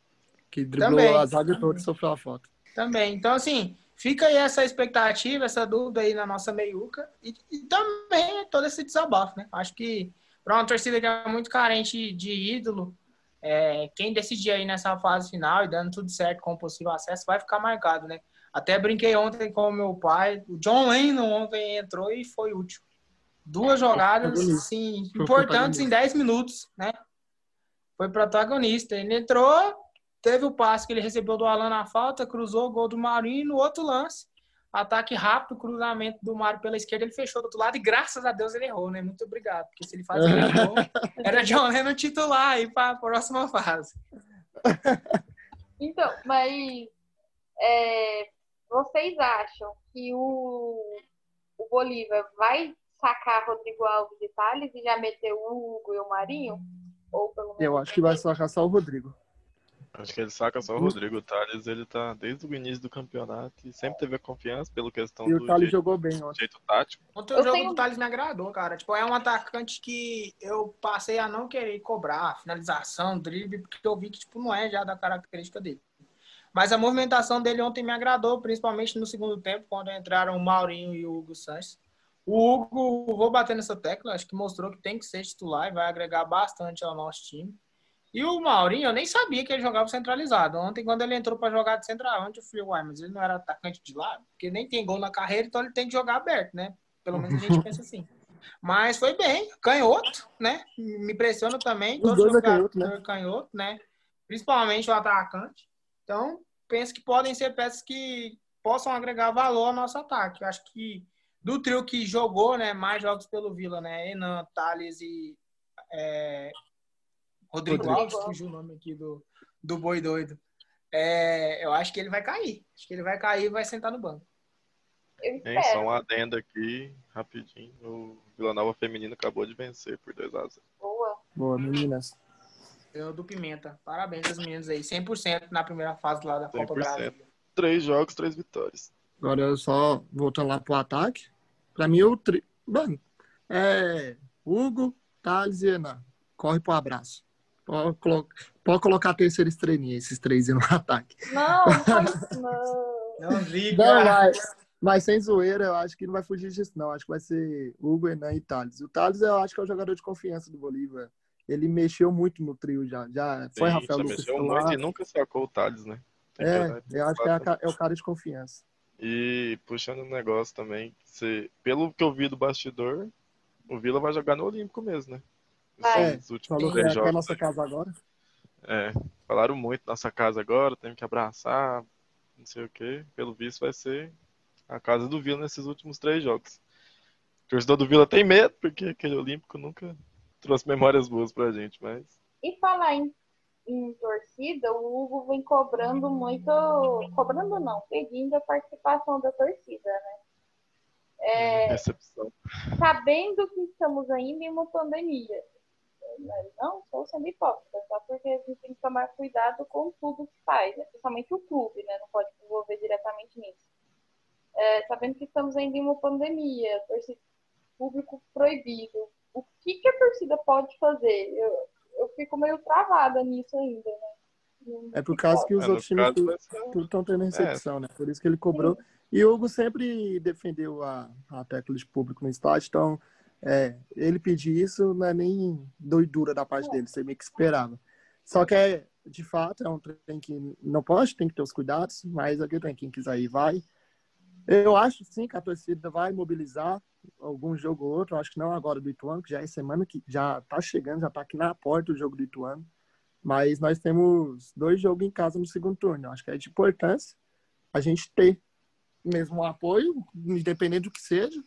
Que driblou Também. a zaga toda e sofreu a foto. Também. Então, assim, fica aí essa expectativa, essa dúvida aí na nossa meiuca e, e também todo esse desabafo, né? Acho que para uma torcida que é muito carente de ídolo, é, quem decidir aí nessa fase final e dando tudo certo com o possível acesso vai ficar marcado, né? Até brinquei ontem com o meu pai, o John Lennon ontem entrou e foi útil. Duas jogadas, sim, importantes em 10 minutos, né? Foi protagonista. Ele entrou, teve o passe que ele recebeu do Alan na falta, cruzou o gol do Marinho e no outro lance, ataque rápido, cruzamento do Mário pela esquerda, ele fechou do outro lado e graças a Deus ele errou, né? Muito obrigado, porque se ele fazia aquele gol, era John Lennon titular aí para a próxima fase. Então, mas é, vocês acham que o, o Bolívar vai sacar Rodrigo Alves e Thales e já meter o Hugo e o Marinho? Ou pelo menos Eu acho que vai sacar só o Rodrigo. Acho que ele saca só o Rodrigo. O Thales, ele tá desde o início do campeonato e sempre teve a confiança pelo questão E o do Thales jeito, jogou bem ontem. jeito tático. Ontem o jogo tenho- do Thales me agradou, cara. Tipo, é um atacante que eu passei a não querer cobrar finalização, drible, porque eu vi que tipo, não é já da característica dele. Mas a movimentação dele ontem me agradou, principalmente no segundo tempo, quando entraram o Maurinho e o Hugo Sanches. O Hugo, vou bater nessa tecla, acho que mostrou que tem que ser titular e vai agregar bastante ao nosso time. E o Maurinho, eu nem sabia que ele jogava centralizado. Ontem, quando ele entrou para jogar de centroavante, eu falei, uai, mas ele não era atacante de lado? Porque nem tem gol na carreira, então ele tem que jogar aberto, né? Pelo menos a gente pensa assim. Mas foi bem, canhoto, né? Me impressiona também. Os dois é canhoto, né? canhoto, né? Principalmente o atacante. Então, penso que podem ser peças que possam agregar valor ao nosso ataque. Eu acho que do trio que jogou, né, mais jogos pelo Vila, né, Enan, Thales e é, Rodrigo, Rodrigo. Alves, fugiu o nome aqui do, do boi doido. É, eu acho que ele vai cair. Acho que ele vai cair e vai sentar no banco. eu espero. só um adendo aqui, rapidinho. O Vila Nova Feminino acabou de vencer por 2x0. Boa. Boa, meninas. Eu do Pimenta. Parabéns aos meninos aí. 100% na primeira fase lá da Copa 100%. Brasil. Três jogos, três vitórias. Agora só voltando lá pro ataque. Pra mim, o tri... Mano, é Hugo, Thales e Enan. Corre pro abraço. Pode, colo... Pode colocar a terceira estrelinha, esses três aí no ataque. Não, não faz isso, não. Não liga. Não, mas, mas sem zoeira, eu acho que não vai fugir disso, não. Acho que vai ser Hugo, Enan e Thales. O Thales, eu acho que é o jogador de confiança do Bolívar. Ele mexeu muito no trio já. Já foi Sim, Rafael já Lucas mexeu muito e nunca sacou o Thales, né? Tem É, eu acho que é, a ca- é o cara de confiança. E puxando um negócio também, se, pelo que eu vi do bastidor, o Vila vai jogar no Olímpico mesmo, né? Últimos Falou que é é a jogos. nossa casa agora. É, falaram muito nossa casa agora, temos que abraçar, não sei o quê. Pelo visto vai ser a casa do Vila nesses últimos três jogos. O torcedor do Vila tem medo, porque aquele Olímpico nunca trouxe memórias boas pra gente, mas E falar em, em torcida, o Hugo vem cobrando muito. Cobrando não, pedindo a participação da torcida, né? É, decepção. sabendo que estamos ainda em uma pandemia. Mas Não estou sendo hipócrita, só porque a gente tem que tomar cuidado com tudo que faz, né? principalmente o clube, né? Não pode se envolver diretamente nisso. É, sabendo que estamos ainda em uma pandemia, torcida público proibido. O que, que a torcida pode fazer? Eu, eu fico meio travada nisso ainda, né? É por causa que os É, outros times estão tendo recepção, né? Por isso que ele cobrou. E o Hugo sempre defendeu a, a tecla de público no estádio, então é, ele pedir isso não é nem doidura da parte dele, você meio que esperava. Só que é, de fato, é um trem que não pode, tem que ter os cuidados, mas aqui tem quem quiser ir, vai. Eu acho sim que a torcida vai mobilizar algum jogo ou outro, acho que não agora do Ituano, que já é semana que já tá chegando, já tá aqui na porta o jogo do Ituano. Mas nós temos dois jogos em casa no segundo turno. Acho que é de importância a gente ter mesmo um apoio, independente do que seja.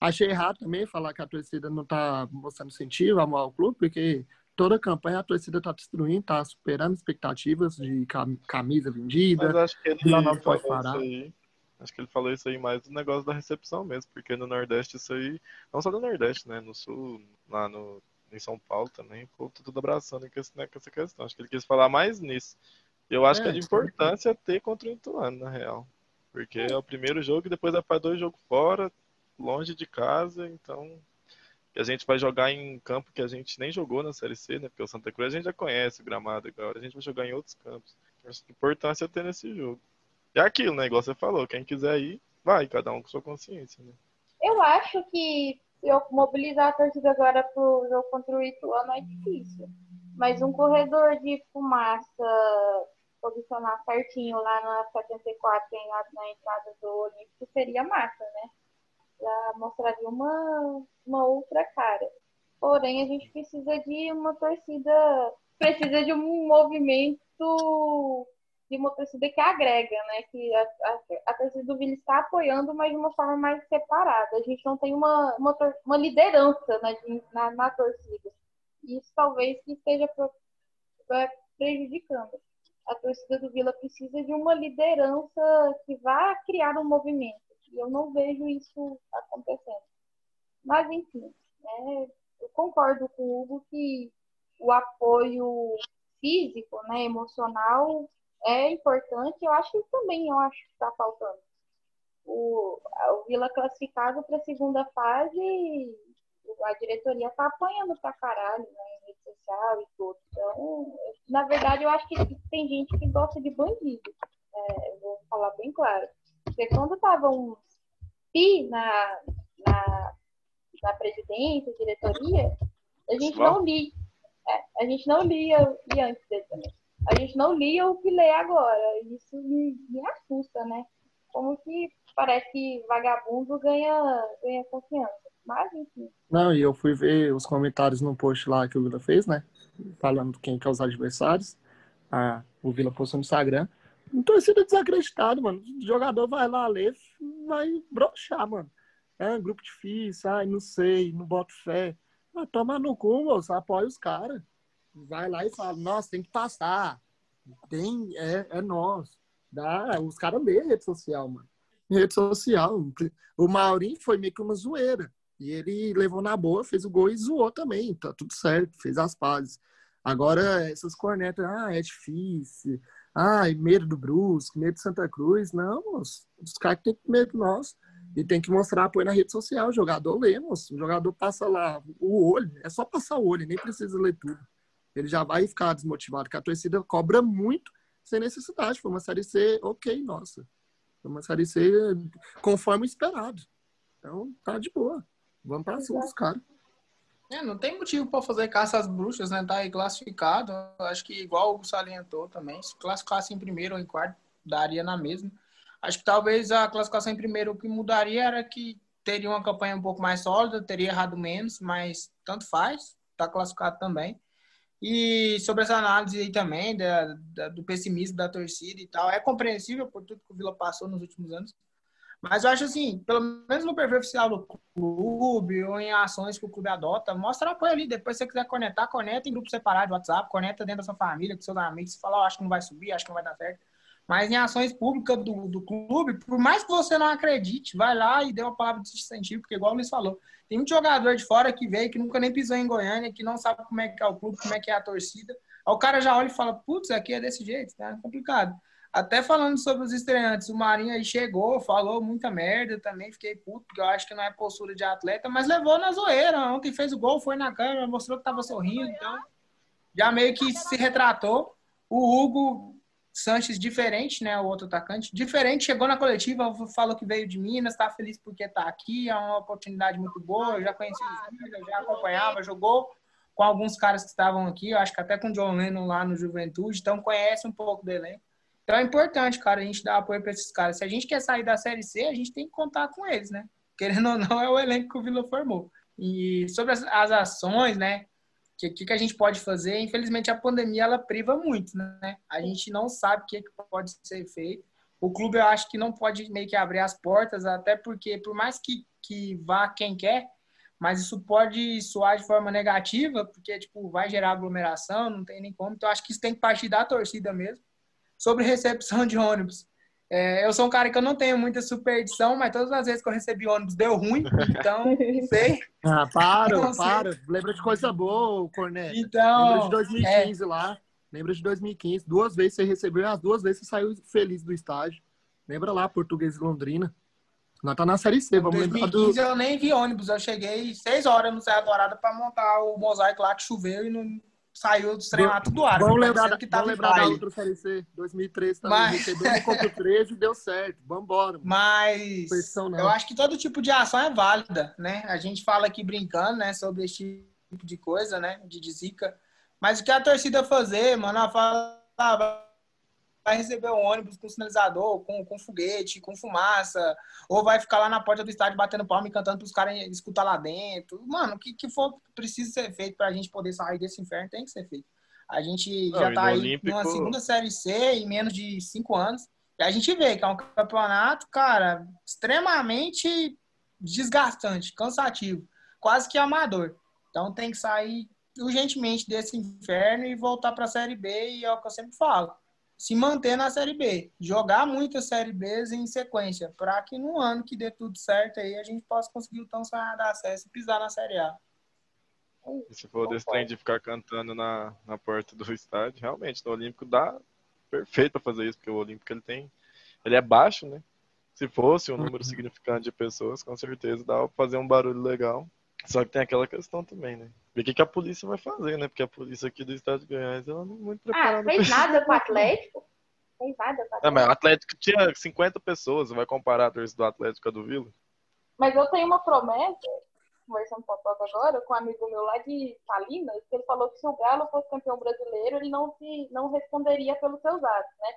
Achei errado também falar que a torcida não está mostrando incentivo ao clube, porque toda a campanha a torcida está destruindo, está superando expectativas de cam- camisa vendida. Mas acho que ele Nova pode parar. isso aí. Acho que ele falou isso aí mais do negócio da recepção mesmo, porque no Nordeste isso aí, não só no Nordeste, né? No Sul, lá no, em São Paulo também, o povo tá tudo abraçando com, esse, né, com essa questão. Acho que ele quis falar mais nisso. Eu acho É, que é de importância ter contra o Ituano, na real. Porque é o primeiro jogo e depois vai para dois jogos fora, longe de casa, então. A gente vai jogar em campo que a gente nem jogou na Série C, né? Porque o Santa Cruz a gente já conhece o gramado agora, a gente vai jogar em outros campos. A importância é ter nesse jogo. É aquilo, né? Igual você falou, quem quiser ir, vai, cada um com sua consciência, né? Eu acho que eu mobilizar a torcida agora pro jogo contra o Ituano é difícil. Mas um corredor de fumaça posicionar certinho lá na 74 em- na, na entrada do Olímpico seria massa, né? Já mostraria uma, uma outra cara. Porém, a gente precisa de uma torcida, precisa de um movimento de uma torcida que agrega, né? Que a, a, a torcida do Vila está apoiando, mas de uma forma mais separada. A gente não tem uma, uma, uma liderança na, na, na torcida. Isso talvez que esteja é, prejudicando. A torcida do Vila precisa de uma liderança que vá criar um movimento. E eu não vejo isso acontecendo. Mas, enfim, né, eu concordo com o Hugo que o apoio físico, né, emocional, é importante. Eu acho que também eu acho que está faltando. O, o Vila classificado para a segunda fase, a diretoria está apanhando para caralho, né, em rede social e tudo. Então, na verdade, eu acho que tem gente que gosta de bandido. É, vou falar bem claro. Porque quando estava um pi na, na, na presidência, diretoria, a gente não lia. É, a gente não lia, e antes dele também. A gente não lia o que lê agora. Isso me, me assusta, né? Como que parece que vagabundo ganha, ganha confiança. Mas, enfim. Não, e eu fui ver os comentários no post lá que o Vila fez, né? Falando quem que é os adversários. Ah, o Vila postou no Instagram. Não torcida desacreditado, mano. O jogador vai lá ler, vai broxar, mano. É um grupo difícil, ai, não sei, não boto fé. Mas toma no cu, moço, apoia os caras. Vai lá e fala, nossa, tem que passar. Tem, é, é nós. Dá, os caras lêem rede social, mano. Rede social. O Maurinho foi meio que uma zoeira. E ele levou na boa, fez o gol e zoou também. Tá tudo certo, fez as pazes. Agora, essas cornetas, ah, é difícil. Ah, medo do Brusque, medo de Santa Cruz. Não, moço. Os caras têm medo de nós. E tem que mostrar apoio na rede social. O jogador lê, moço. O jogador passa lá o olho. É só passar o olho, nem precisa ler tudo. Ele já vai ficar desmotivado, porque a torcida cobra muito sem necessidade. Foi uma série C, ok, nossa. Foi uma série C conforme esperado. Então, tá de boa. Vamos para cima dos caras. É, não tem motivo para fazer caça às bruxas, né? Tá aí classificado. Acho que igual o salientou também. Se classificasse em primeiro ou em quarto, daria na mesma. Acho que talvez a classificação em primeiro o que mudaria era que teria uma campanha um pouco mais sólida, teria errado menos, mas tanto faz, tá classificado também. E sobre essa análise aí também da, da, do pessimismo da torcida e tal, é compreensível por tudo que o Vila passou nos últimos anos. Mas eu acho assim, pelo menos no perfil oficial do clube ou em ações que o clube adota, mostra apoio ali. Depois, se você quiser conectar, conecta em grupo separado de WhatsApp, conecta dentro da sua família, com seus amigos. Você fala, oh, acho que não vai subir, acho que não vai dar certo. Mas em ações públicas do, do clube, por mais que você não acredite, vai lá e dê uma palavra de incentivo, porque igual o Luiz falou, tem muito jogador de fora que veio, que nunca nem pisou em Goiânia, que não sabe como é que é o clube, como é que é a torcida. Aí o cara já olha e fala, putz, aqui é desse jeito, tá complicado. Até falando sobre os estreantes, o Marinho aí chegou, falou muita merda também, fiquei puto, porque eu acho que não é postura de atleta, mas levou na zoeira. Ontem fez o gol, foi na câmera, mostrou que tava sorrindo, então já meio que se retratou. O Hugo Sanches diferente, né? O outro atacante. Diferente, chegou na coletiva, falou que veio de Minas, tá feliz porque tá aqui, é uma oportunidade muito boa. Eu já conheci os filhos, já acompanhava, jogou com alguns caras que estavam aqui, eu acho que até com o John Lennon lá no Juventude, então conhece um pouco do elenco. Então é importante, cara, a gente dar apoio para esses caras. Se a gente quer sair da Série C, a gente tem que contar com eles, né? Querendo ou não, é o elenco que o Vila formou. E sobre as, as ações, né? que que, que a gente pode fazer? Infelizmente, a pandemia ela priva muito, né? A gente não sabe o que, que pode ser feito. O clube, eu acho que não pode meio que abrir as portas, até porque, por mais que, que vá quem quer, mas isso pode soar de forma negativa, porque, tipo, vai gerar aglomeração, não tem nem como. Então, acho que isso tem que partir da torcida mesmo. Sobre recepção de ônibus. É, eu sou um cara que eu não tenho muita superstição, mas todas as vezes que eu recebi ônibus deu ruim, então não sei. Ah, para, para. Sei. Lembra de coisa boa, Cornet. Então. Lembra de 2015 é... lá. Lembra de 2015. Duas vezes você recebeu, as duas vezes você saiu feliz do estágio. Lembra lá, Português e Londrina. Nós tá na Série C, vamos 2015 lembrar do... eu nem vi ônibus, eu cheguei seis horas no Serra Dourada para montar o mosaico lá que choveu e não saiu do treinamento tudo ar. Vamos lembrar, que vamos lembrar da outra Série C, 2013 também. Mas... Recebeu contra o 13 e deu certo. Vambora. Mas eu acho que todo tipo de ação é válida, né? A gente fala aqui brincando, né, sobre esse tipo de coisa, né, de zica. Mas o que a torcida fazer, mano, ela fala vai receber um ônibus com sinalizador, com, com foguete, com fumaça, ou vai ficar lá na porta do estádio batendo palma e cantando para os caras escutar lá dentro. Mano, o que, que for preciso ser feito para a gente poder sair desse inferno tem que ser feito. A gente Não, já e tá no aí Olímpico- numa segunda Série C em menos de cinco anos. E a gente vê que é um campeonato, cara, extremamente desgastante, cansativo, quase que amador. Então tem que sair urgentemente desse inferno e voltar para a Série B, e é o que eu sempre falo. Se manter na Série B, jogar muitas Série Bs em sequência, para que no ano que dê tudo certo aí a gente possa conseguir o tão sonhado acesso e pisar na Série A. E se for desse trem de ficar cantando na, na porta do estádio, realmente, no Olímpico dá perfeito pra fazer isso, porque o Olímpico ele tem. Ele é baixo, né? Se fosse um número significante de pessoas, com certeza dá pra fazer um barulho legal. Só que tem aquela questão também, né? Ver o que, que a polícia vai fazer, né? Porque a polícia aqui do estado de Goiás, ela não é muito Ah, preparada. pra fez nada com o Atlético? Fez nada com o É, Atlético. mas o Atlético tinha 50 pessoas, vai comparar a torcida do Atlético a do Vila? Mas eu tenho uma promessa, conversando com a Toto agora, com um amigo meu lá de Salinas, que ele falou que se o Galo fosse campeão brasileiro, ele não, se, não responderia pelos seus atos, né?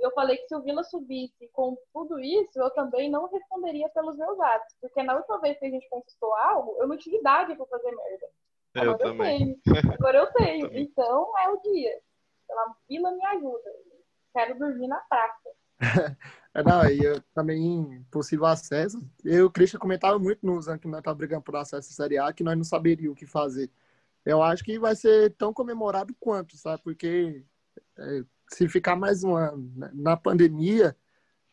Eu falei que se o Vila subisse com tudo isso, eu também não responderia pelos meus atos. Porque na última vez que a gente conquistou algo, eu não tive idade pra fazer merda. Eu Agora eu também. tenho. Agora eu tenho. Também. Então é o dia. Pela Vila me ajuda. Quero dormir na praça. É, não, e eu também, possível acesso. Eu e o Christian comentava muito nos anos que nós estávamos brigando por acesso à Série A, que nós não saberíamos o que fazer. Eu acho que vai ser tão comemorado quanto, sabe? Porque é, se ficar mais um ano na pandemia,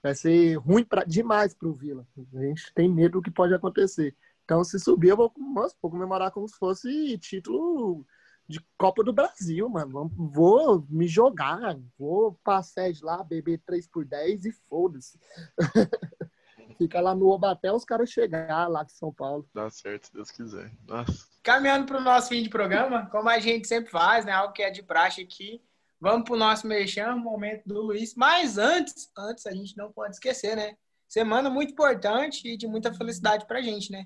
vai ser ruim pra, demais para o Vila. A gente tem medo do que pode acontecer. Então, se subir, eu vou, nossa, vou comemorar como se fosse título de Copa do Brasil, mano. Vou me jogar, vou pra sede lá, beber 3 por 10 e foda-se. Fica lá no Oba até os caras chegar lá de São Paulo. Dá certo, se Deus quiser. Nossa. Caminhando para o nosso fim de programa, como a gente sempre faz, né? Algo que é de praxe aqui. Vamos para o nosso merchan, momento do Luiz. Mas antes, antes a gente não pode esquecer, né? Semana muito importante e de muita felicidade para a gente, né?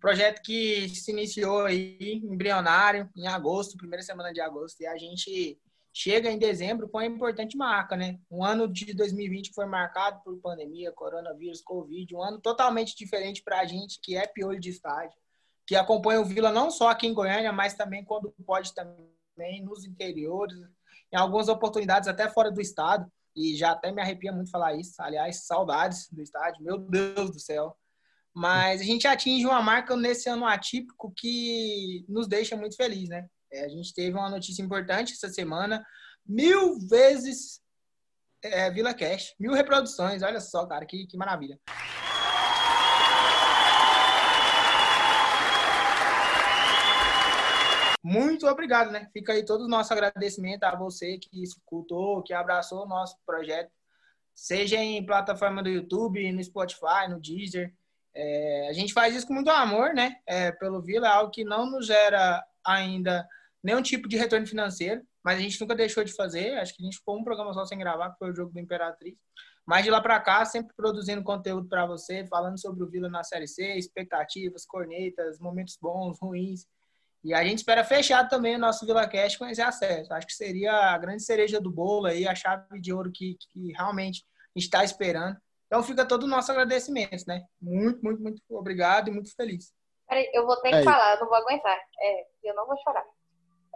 Projeto que se iniciou aí embrionário em agosto, primeira semana de agosto, e a gente chega em dezembro com a importante marca, né? Um ano de 2020 que foi marcado por pandemia, coronavírus, Covid, um ano totalmente diferente para a gente que é piolho de estádio que acompanha o Vila não só aqui em Goiânia, mas também quando pode também nos interiores, em algumas oportunidades até fora do estado. E já até me arrepia muito falar isso. Aliás, saudades do estádio, meu Deus do céu. Mas a gente atinge uma marca nesse ano atípico que nos deixa muito feliz, né? É, a gente teve uma notícia importante essa semana, mil vezes é, Vila Cash, mil reproduções. Olha só, cara, que, que maravilha. Muito obrigado, né? Fica aí todo o nosso agradecimento a você que escutou, que abraçou o nosso projeto, seja em plataforma do YouTube, no Spotify, no Deezer. É, a gente faz isso com muito amor, né? É, pelo Vila, é algo que não nos gera ainda nenhum tipo de retorno financeiro, mas a gente nunca deixou de fazer. Acho que a gente ficou um programa só sem gravar, que foi o jogo do Imperatriz. Mas de lá para cá, sempre produzindo conteúdo para você, falando sobre o Vila na Série C, expectativas, cornetas, momentos bons, ruins. E a gente espera fechar também o nosso Vila Cash com esse acesso. Acho que seria a grande cereja do bolo aí, a chave de ouro que, que realmente a gente está esperando. Então fica todo o nosso agradecimento, né? Muito, muito, muito obrigado e muito feliz. Peraí, eu vou ter que É. falar, eu não vou aguentar. É, eu não vou chorar.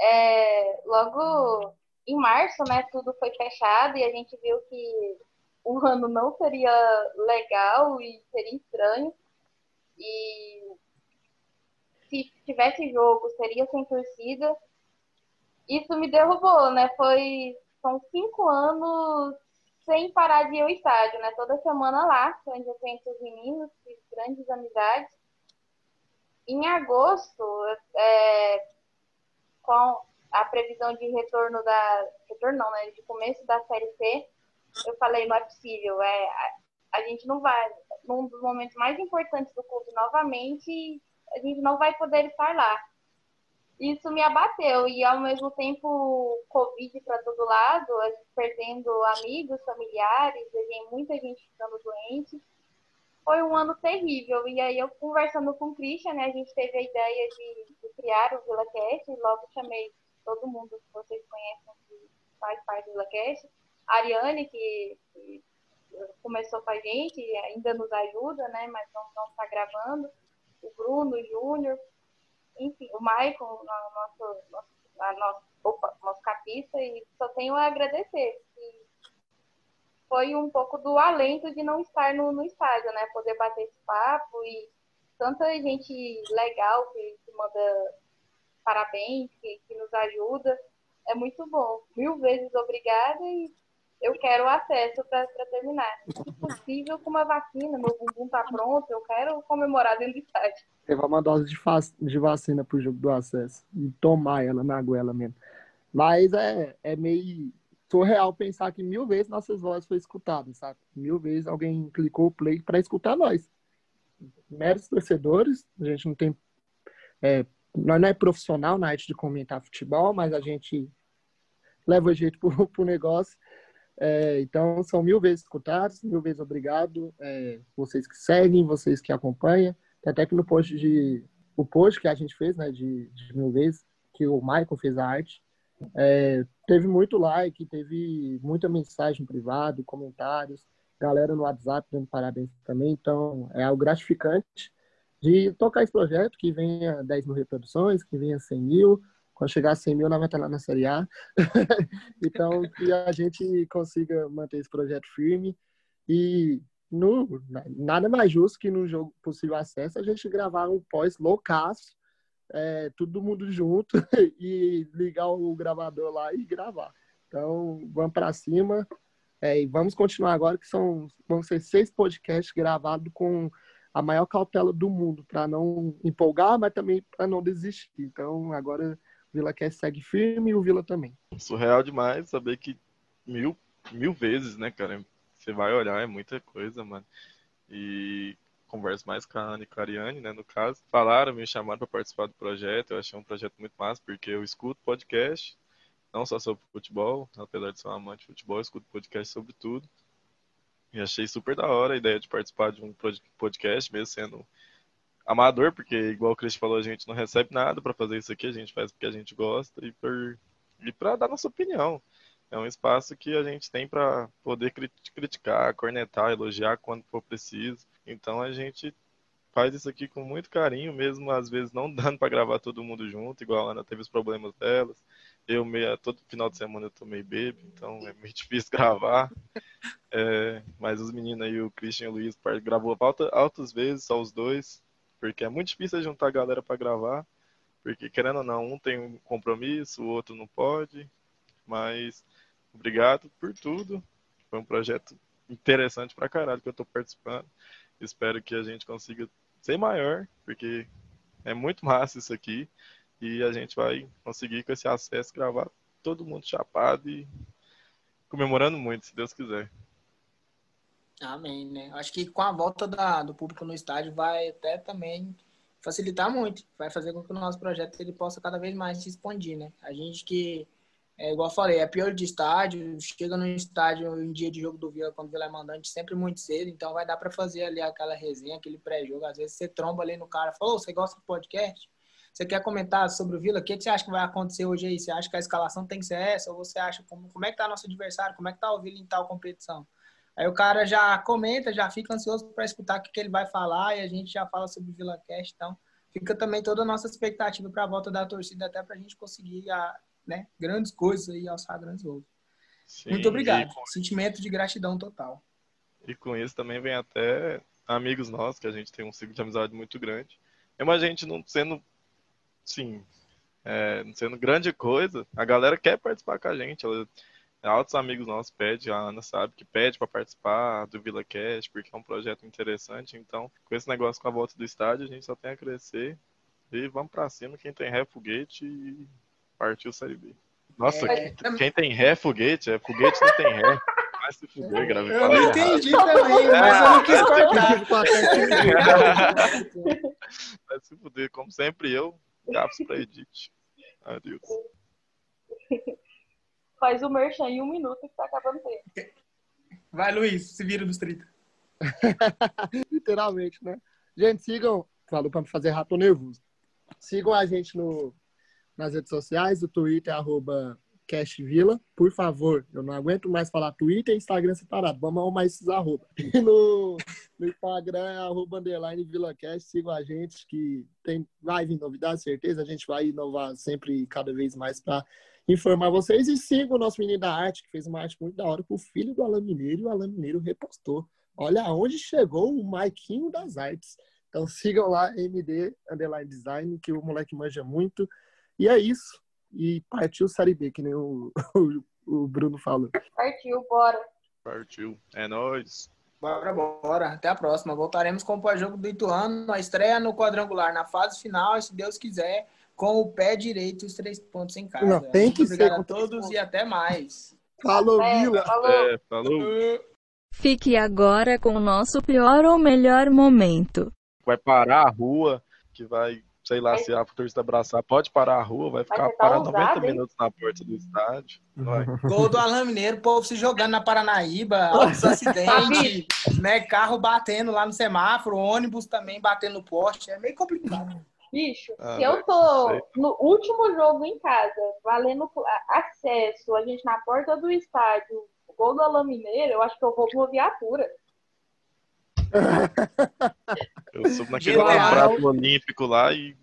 É, logo em março, né, tudo foi fechado e a gente viu que o ano não seria legal e seria estranho. E se tivesse jogo, seria sem torcida. Isso me derrubou, né? Foi, são cinco anos sem parar de ir ao estádio, né? Toda semana lá, onde eu conheço os meninos, fiz grandes amizades. Em agosto, é, com a previsão de retorno da. Retorno não, né? De começo da Série C, eu falei, não é possível. É, a, a gente não vai. Num dos momentos mais importantes do clube novamente, a gente não vai poder estar lá. Isso me abateu e ao mesmo tempo Covid para todo lado, a gente perdendo amigos, familiares, muita gente ficando doente. Foi um ano terrível. E aí eu conversando com o Christian, né, a gente teve a ideia de, de criar o VilaCast, e logo chamei todo mundo que vocês conhecem que faz parte do VilaCast. A Ariane, que, que começou com a gente ainda nos ajuda, né, mas não está gravando. O Bruno, o Júnior, enfim, o Michael, no- nosso, nosso, a nosso, opa, nosso conquista e só tenho a agradecer. Foi um pouco do alento de não estar no, no estádio, né? Poder bater esse papo e tanta gente legal que, que manda parabéns, que, que nos ajuda. É muito bom. Mil vezes obrigada e eu quero acesso para terminar. Se possível, com uma vacina, meu bumbum tá pronto, eu quero comemorar dentro do estádio. Levar uma dose de, de vacina pro jogo do acesso e tomar ela na goela mesmo. Mas é, é meio surreal pensar que mil vezes nossas vozes foram escutadas, sabe? Mil vezes alguém clicou o play para escutar nós. Meros torcedores, a gente não tem. É, nós não é profissional na arte de comentar futebol, mas a gente leva o jeito pro, pro negócio. É, então, são mil vezes escutados, mil vezes obrigado. É, vocês que seguem, vocês que acompanham. Até que no post de. O post que a gente fez, né, de, de mil vezes, que o Michael fez a arte, é, teve muito like, teve muita mensagem privada, comentários, galera no WhatsApp dando parabéns também. Então, é algo gratificante de tocar esse projeto, que venha 10 mil reproduções, que venha 100 mil. Quando chegar a 100 mil, nós vamos estar lá na Série A. então, que a gente consiga manter esse projeto firme e no, nada mais justo que no jogo possível acesso a gente gravar um pós loucaço, é, todo mundo junto e ligar o gravador lá e gravar. Então, vamos para cima é, e vamos continuar agora, que são vão ser seis podcasts gravados com a maior cautela do mundo, para não empolgar, mas também para não desistir. Então, agora Vila quer segue firme e o Vila também. Surreal demais saber que mil, mil vezes, né, cara? Você vai olhar, é muita coisa, mano. E converso mais com a Ana e a Ariane, né, no caso. Falaram, me chamaram para participar do projeto. Eu achei um projeto muito massa, porque eu escuto podcast, não só sobre futebol, apesar de ser um amante de futebol, eu escuto podcast sobre tudo. E achei super da hora a ideia de participar de um podcast, mesmo sendo amador, porque, igual o Chris falou, a gente não recebe nada para fazer isso aqui, a gente faz porque a gente gosta e, por... e para dar nossa opinião. É um espaço que a gente tem para poder criticar, cornetar, elogiar quando for preciso. Então a gente faz isso aqui com muito carinho, mesmo às vezes não dando para gravar todo mundo junto, igual a Ana teve os problemas delas. Eu meio, todo final de semana eu tô meio bebo, então é meio difícil gravar. É, mas os meninos aí, o Christian e o Luiz, gravou alta, altas vezes, só os dois, porque é muito difícil juntar a galera para gravar, porque querendo ou não, um tem um compromisso, o outro não pode, mas obrigado por tudo. Foi um projeto interessante pra caralho que eu tô participando. Espero que a gente consiga ser maior, porque é muito massa isso aqui. E a gente vai conseguir com esse acesso gravar todo mundo chapado e comemorando muito, se Deus quiser. Amém, né? Acho que com a volta da, do público no estádio vai até também facilitar muito. Vai fazer com que o nosso projeto ele possa cada vez mais se expandir, né? A gente que, é, igual eu falei, é pior de estádio, chega no estádio em dia de jogo do Vila, quando o Vila é mandante, sempre muito cedo, então vai dar para fazer ali aquela resenha, aquele pré-jogo. Às vezes você tromba ali no cara, falou, você gosta do podcast? Você quer comentar sobre o Vila? O que, que você acha que vai acontecer hoje aí? Você acha que a escalação tem que ser essa? Ou você acha como, como é que tá nosso adversário? Como é que tá o Vila em tal competição? Aí o cara já comenta, já fica ansioso para escutar o que, que, ele vai falar e a gente já fala sobre o Vila Cast. Então, fica também toda a nossa expectativa para a volta da torcida, até para a gente conseguir a, né, grandes coisas e alçar grandes voos. Muito obrigado. Com... Sentimento de gratidão total. E com isso também vem até amigos nossos, que a gente tem um ciclo de amizade muito grande. Mesmo a gente não sendo, sim, é, não sendo grande coisa, a galera quer participar com a gente. Ela, altos amigos nossos pedem, a Ana sabe que pede para participar do Vila Cast, porque é um projeto interessante. Então, com esse negócio com a volta do estádio, a gente só tem a crescer. E vamos para cima, quem tem ré foguete e partiu Série B. Nossa, é, quem, quem, tem ré foguete, é foguete não tem ré. Vai se fuder, gravei. Eu não entendi também, mas eu não quis cortar. Vai se fuder, como sempre eu, gafos para edit. Adeus. Faz o merchan em um minuto que tá acabando o tempo. Vai, Luiz, se vira dos 30. Literalmente, né? Gente, sigam. Falou pra me fazer rato nervoso. Sigam a gente no, nas redes sociais. O Twitter arroba Cast Vila, por favor. Eu não aguento mais falar Twitter e Instagram separado. Vamos arrumar esses arroba. E no, no Instagram é arroba underline VilaCast. Sigam a gente que tem, vai vir novidades, certeza. A gente vai inovar sempre cada vez mais para informar vocês. E sigam o nosso menino da arte, que fez uma arte muito da hora com o filho do Alan Mineiro e o Alan Mineiro repostou. Olha aonde chegou o Maiquinho das artes. Então sigam lá, MD Underline Design, que o moleque manja muito. E é isso. E partiu Série B, que nem o, o, o Bruno falou. Partiu, bora. Partiu. É nóis. Bora, bora. Até a próxima. Voltaremos com o pós-jogo do Ituano. A estreia no quadrangular na fase final, e se Deus quiser, com o pé direito e os três pontos em casa. Não, tem que Muito ser obrigado com a todos e até mais. Falou, É, Vila! falou. É, falou. Fique agora com o nosso pior ou melhor momento. Vai parar a rua, que vai, sei lá, se a torcida abraçar, pode parar a rua, vai ficar tentar parado usar, 90 hein? minutos na porta do estádio. Vai. Gol do Alan Mineiro, povo se jogando na Paranaíba, altos acidentes, né? Carro batendo lá no semáforo, ônibus também batendo no poste. É meio complicado. Bicho, Ah, se eu tô sei. no último jogo em casa, valendo acesso, a gente na porta do estádio, o gol do Alan Mineiro, eu acho que eu vou uma viatura. Eu subo naquele prato olímpico lá e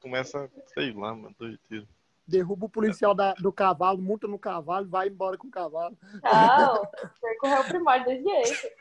começa, sei lá, mano, doideira. Derruba o policial da- do cavalo, monta no cavalo, vai embora com o cavalo. Não, percorreu o primário desse jeito.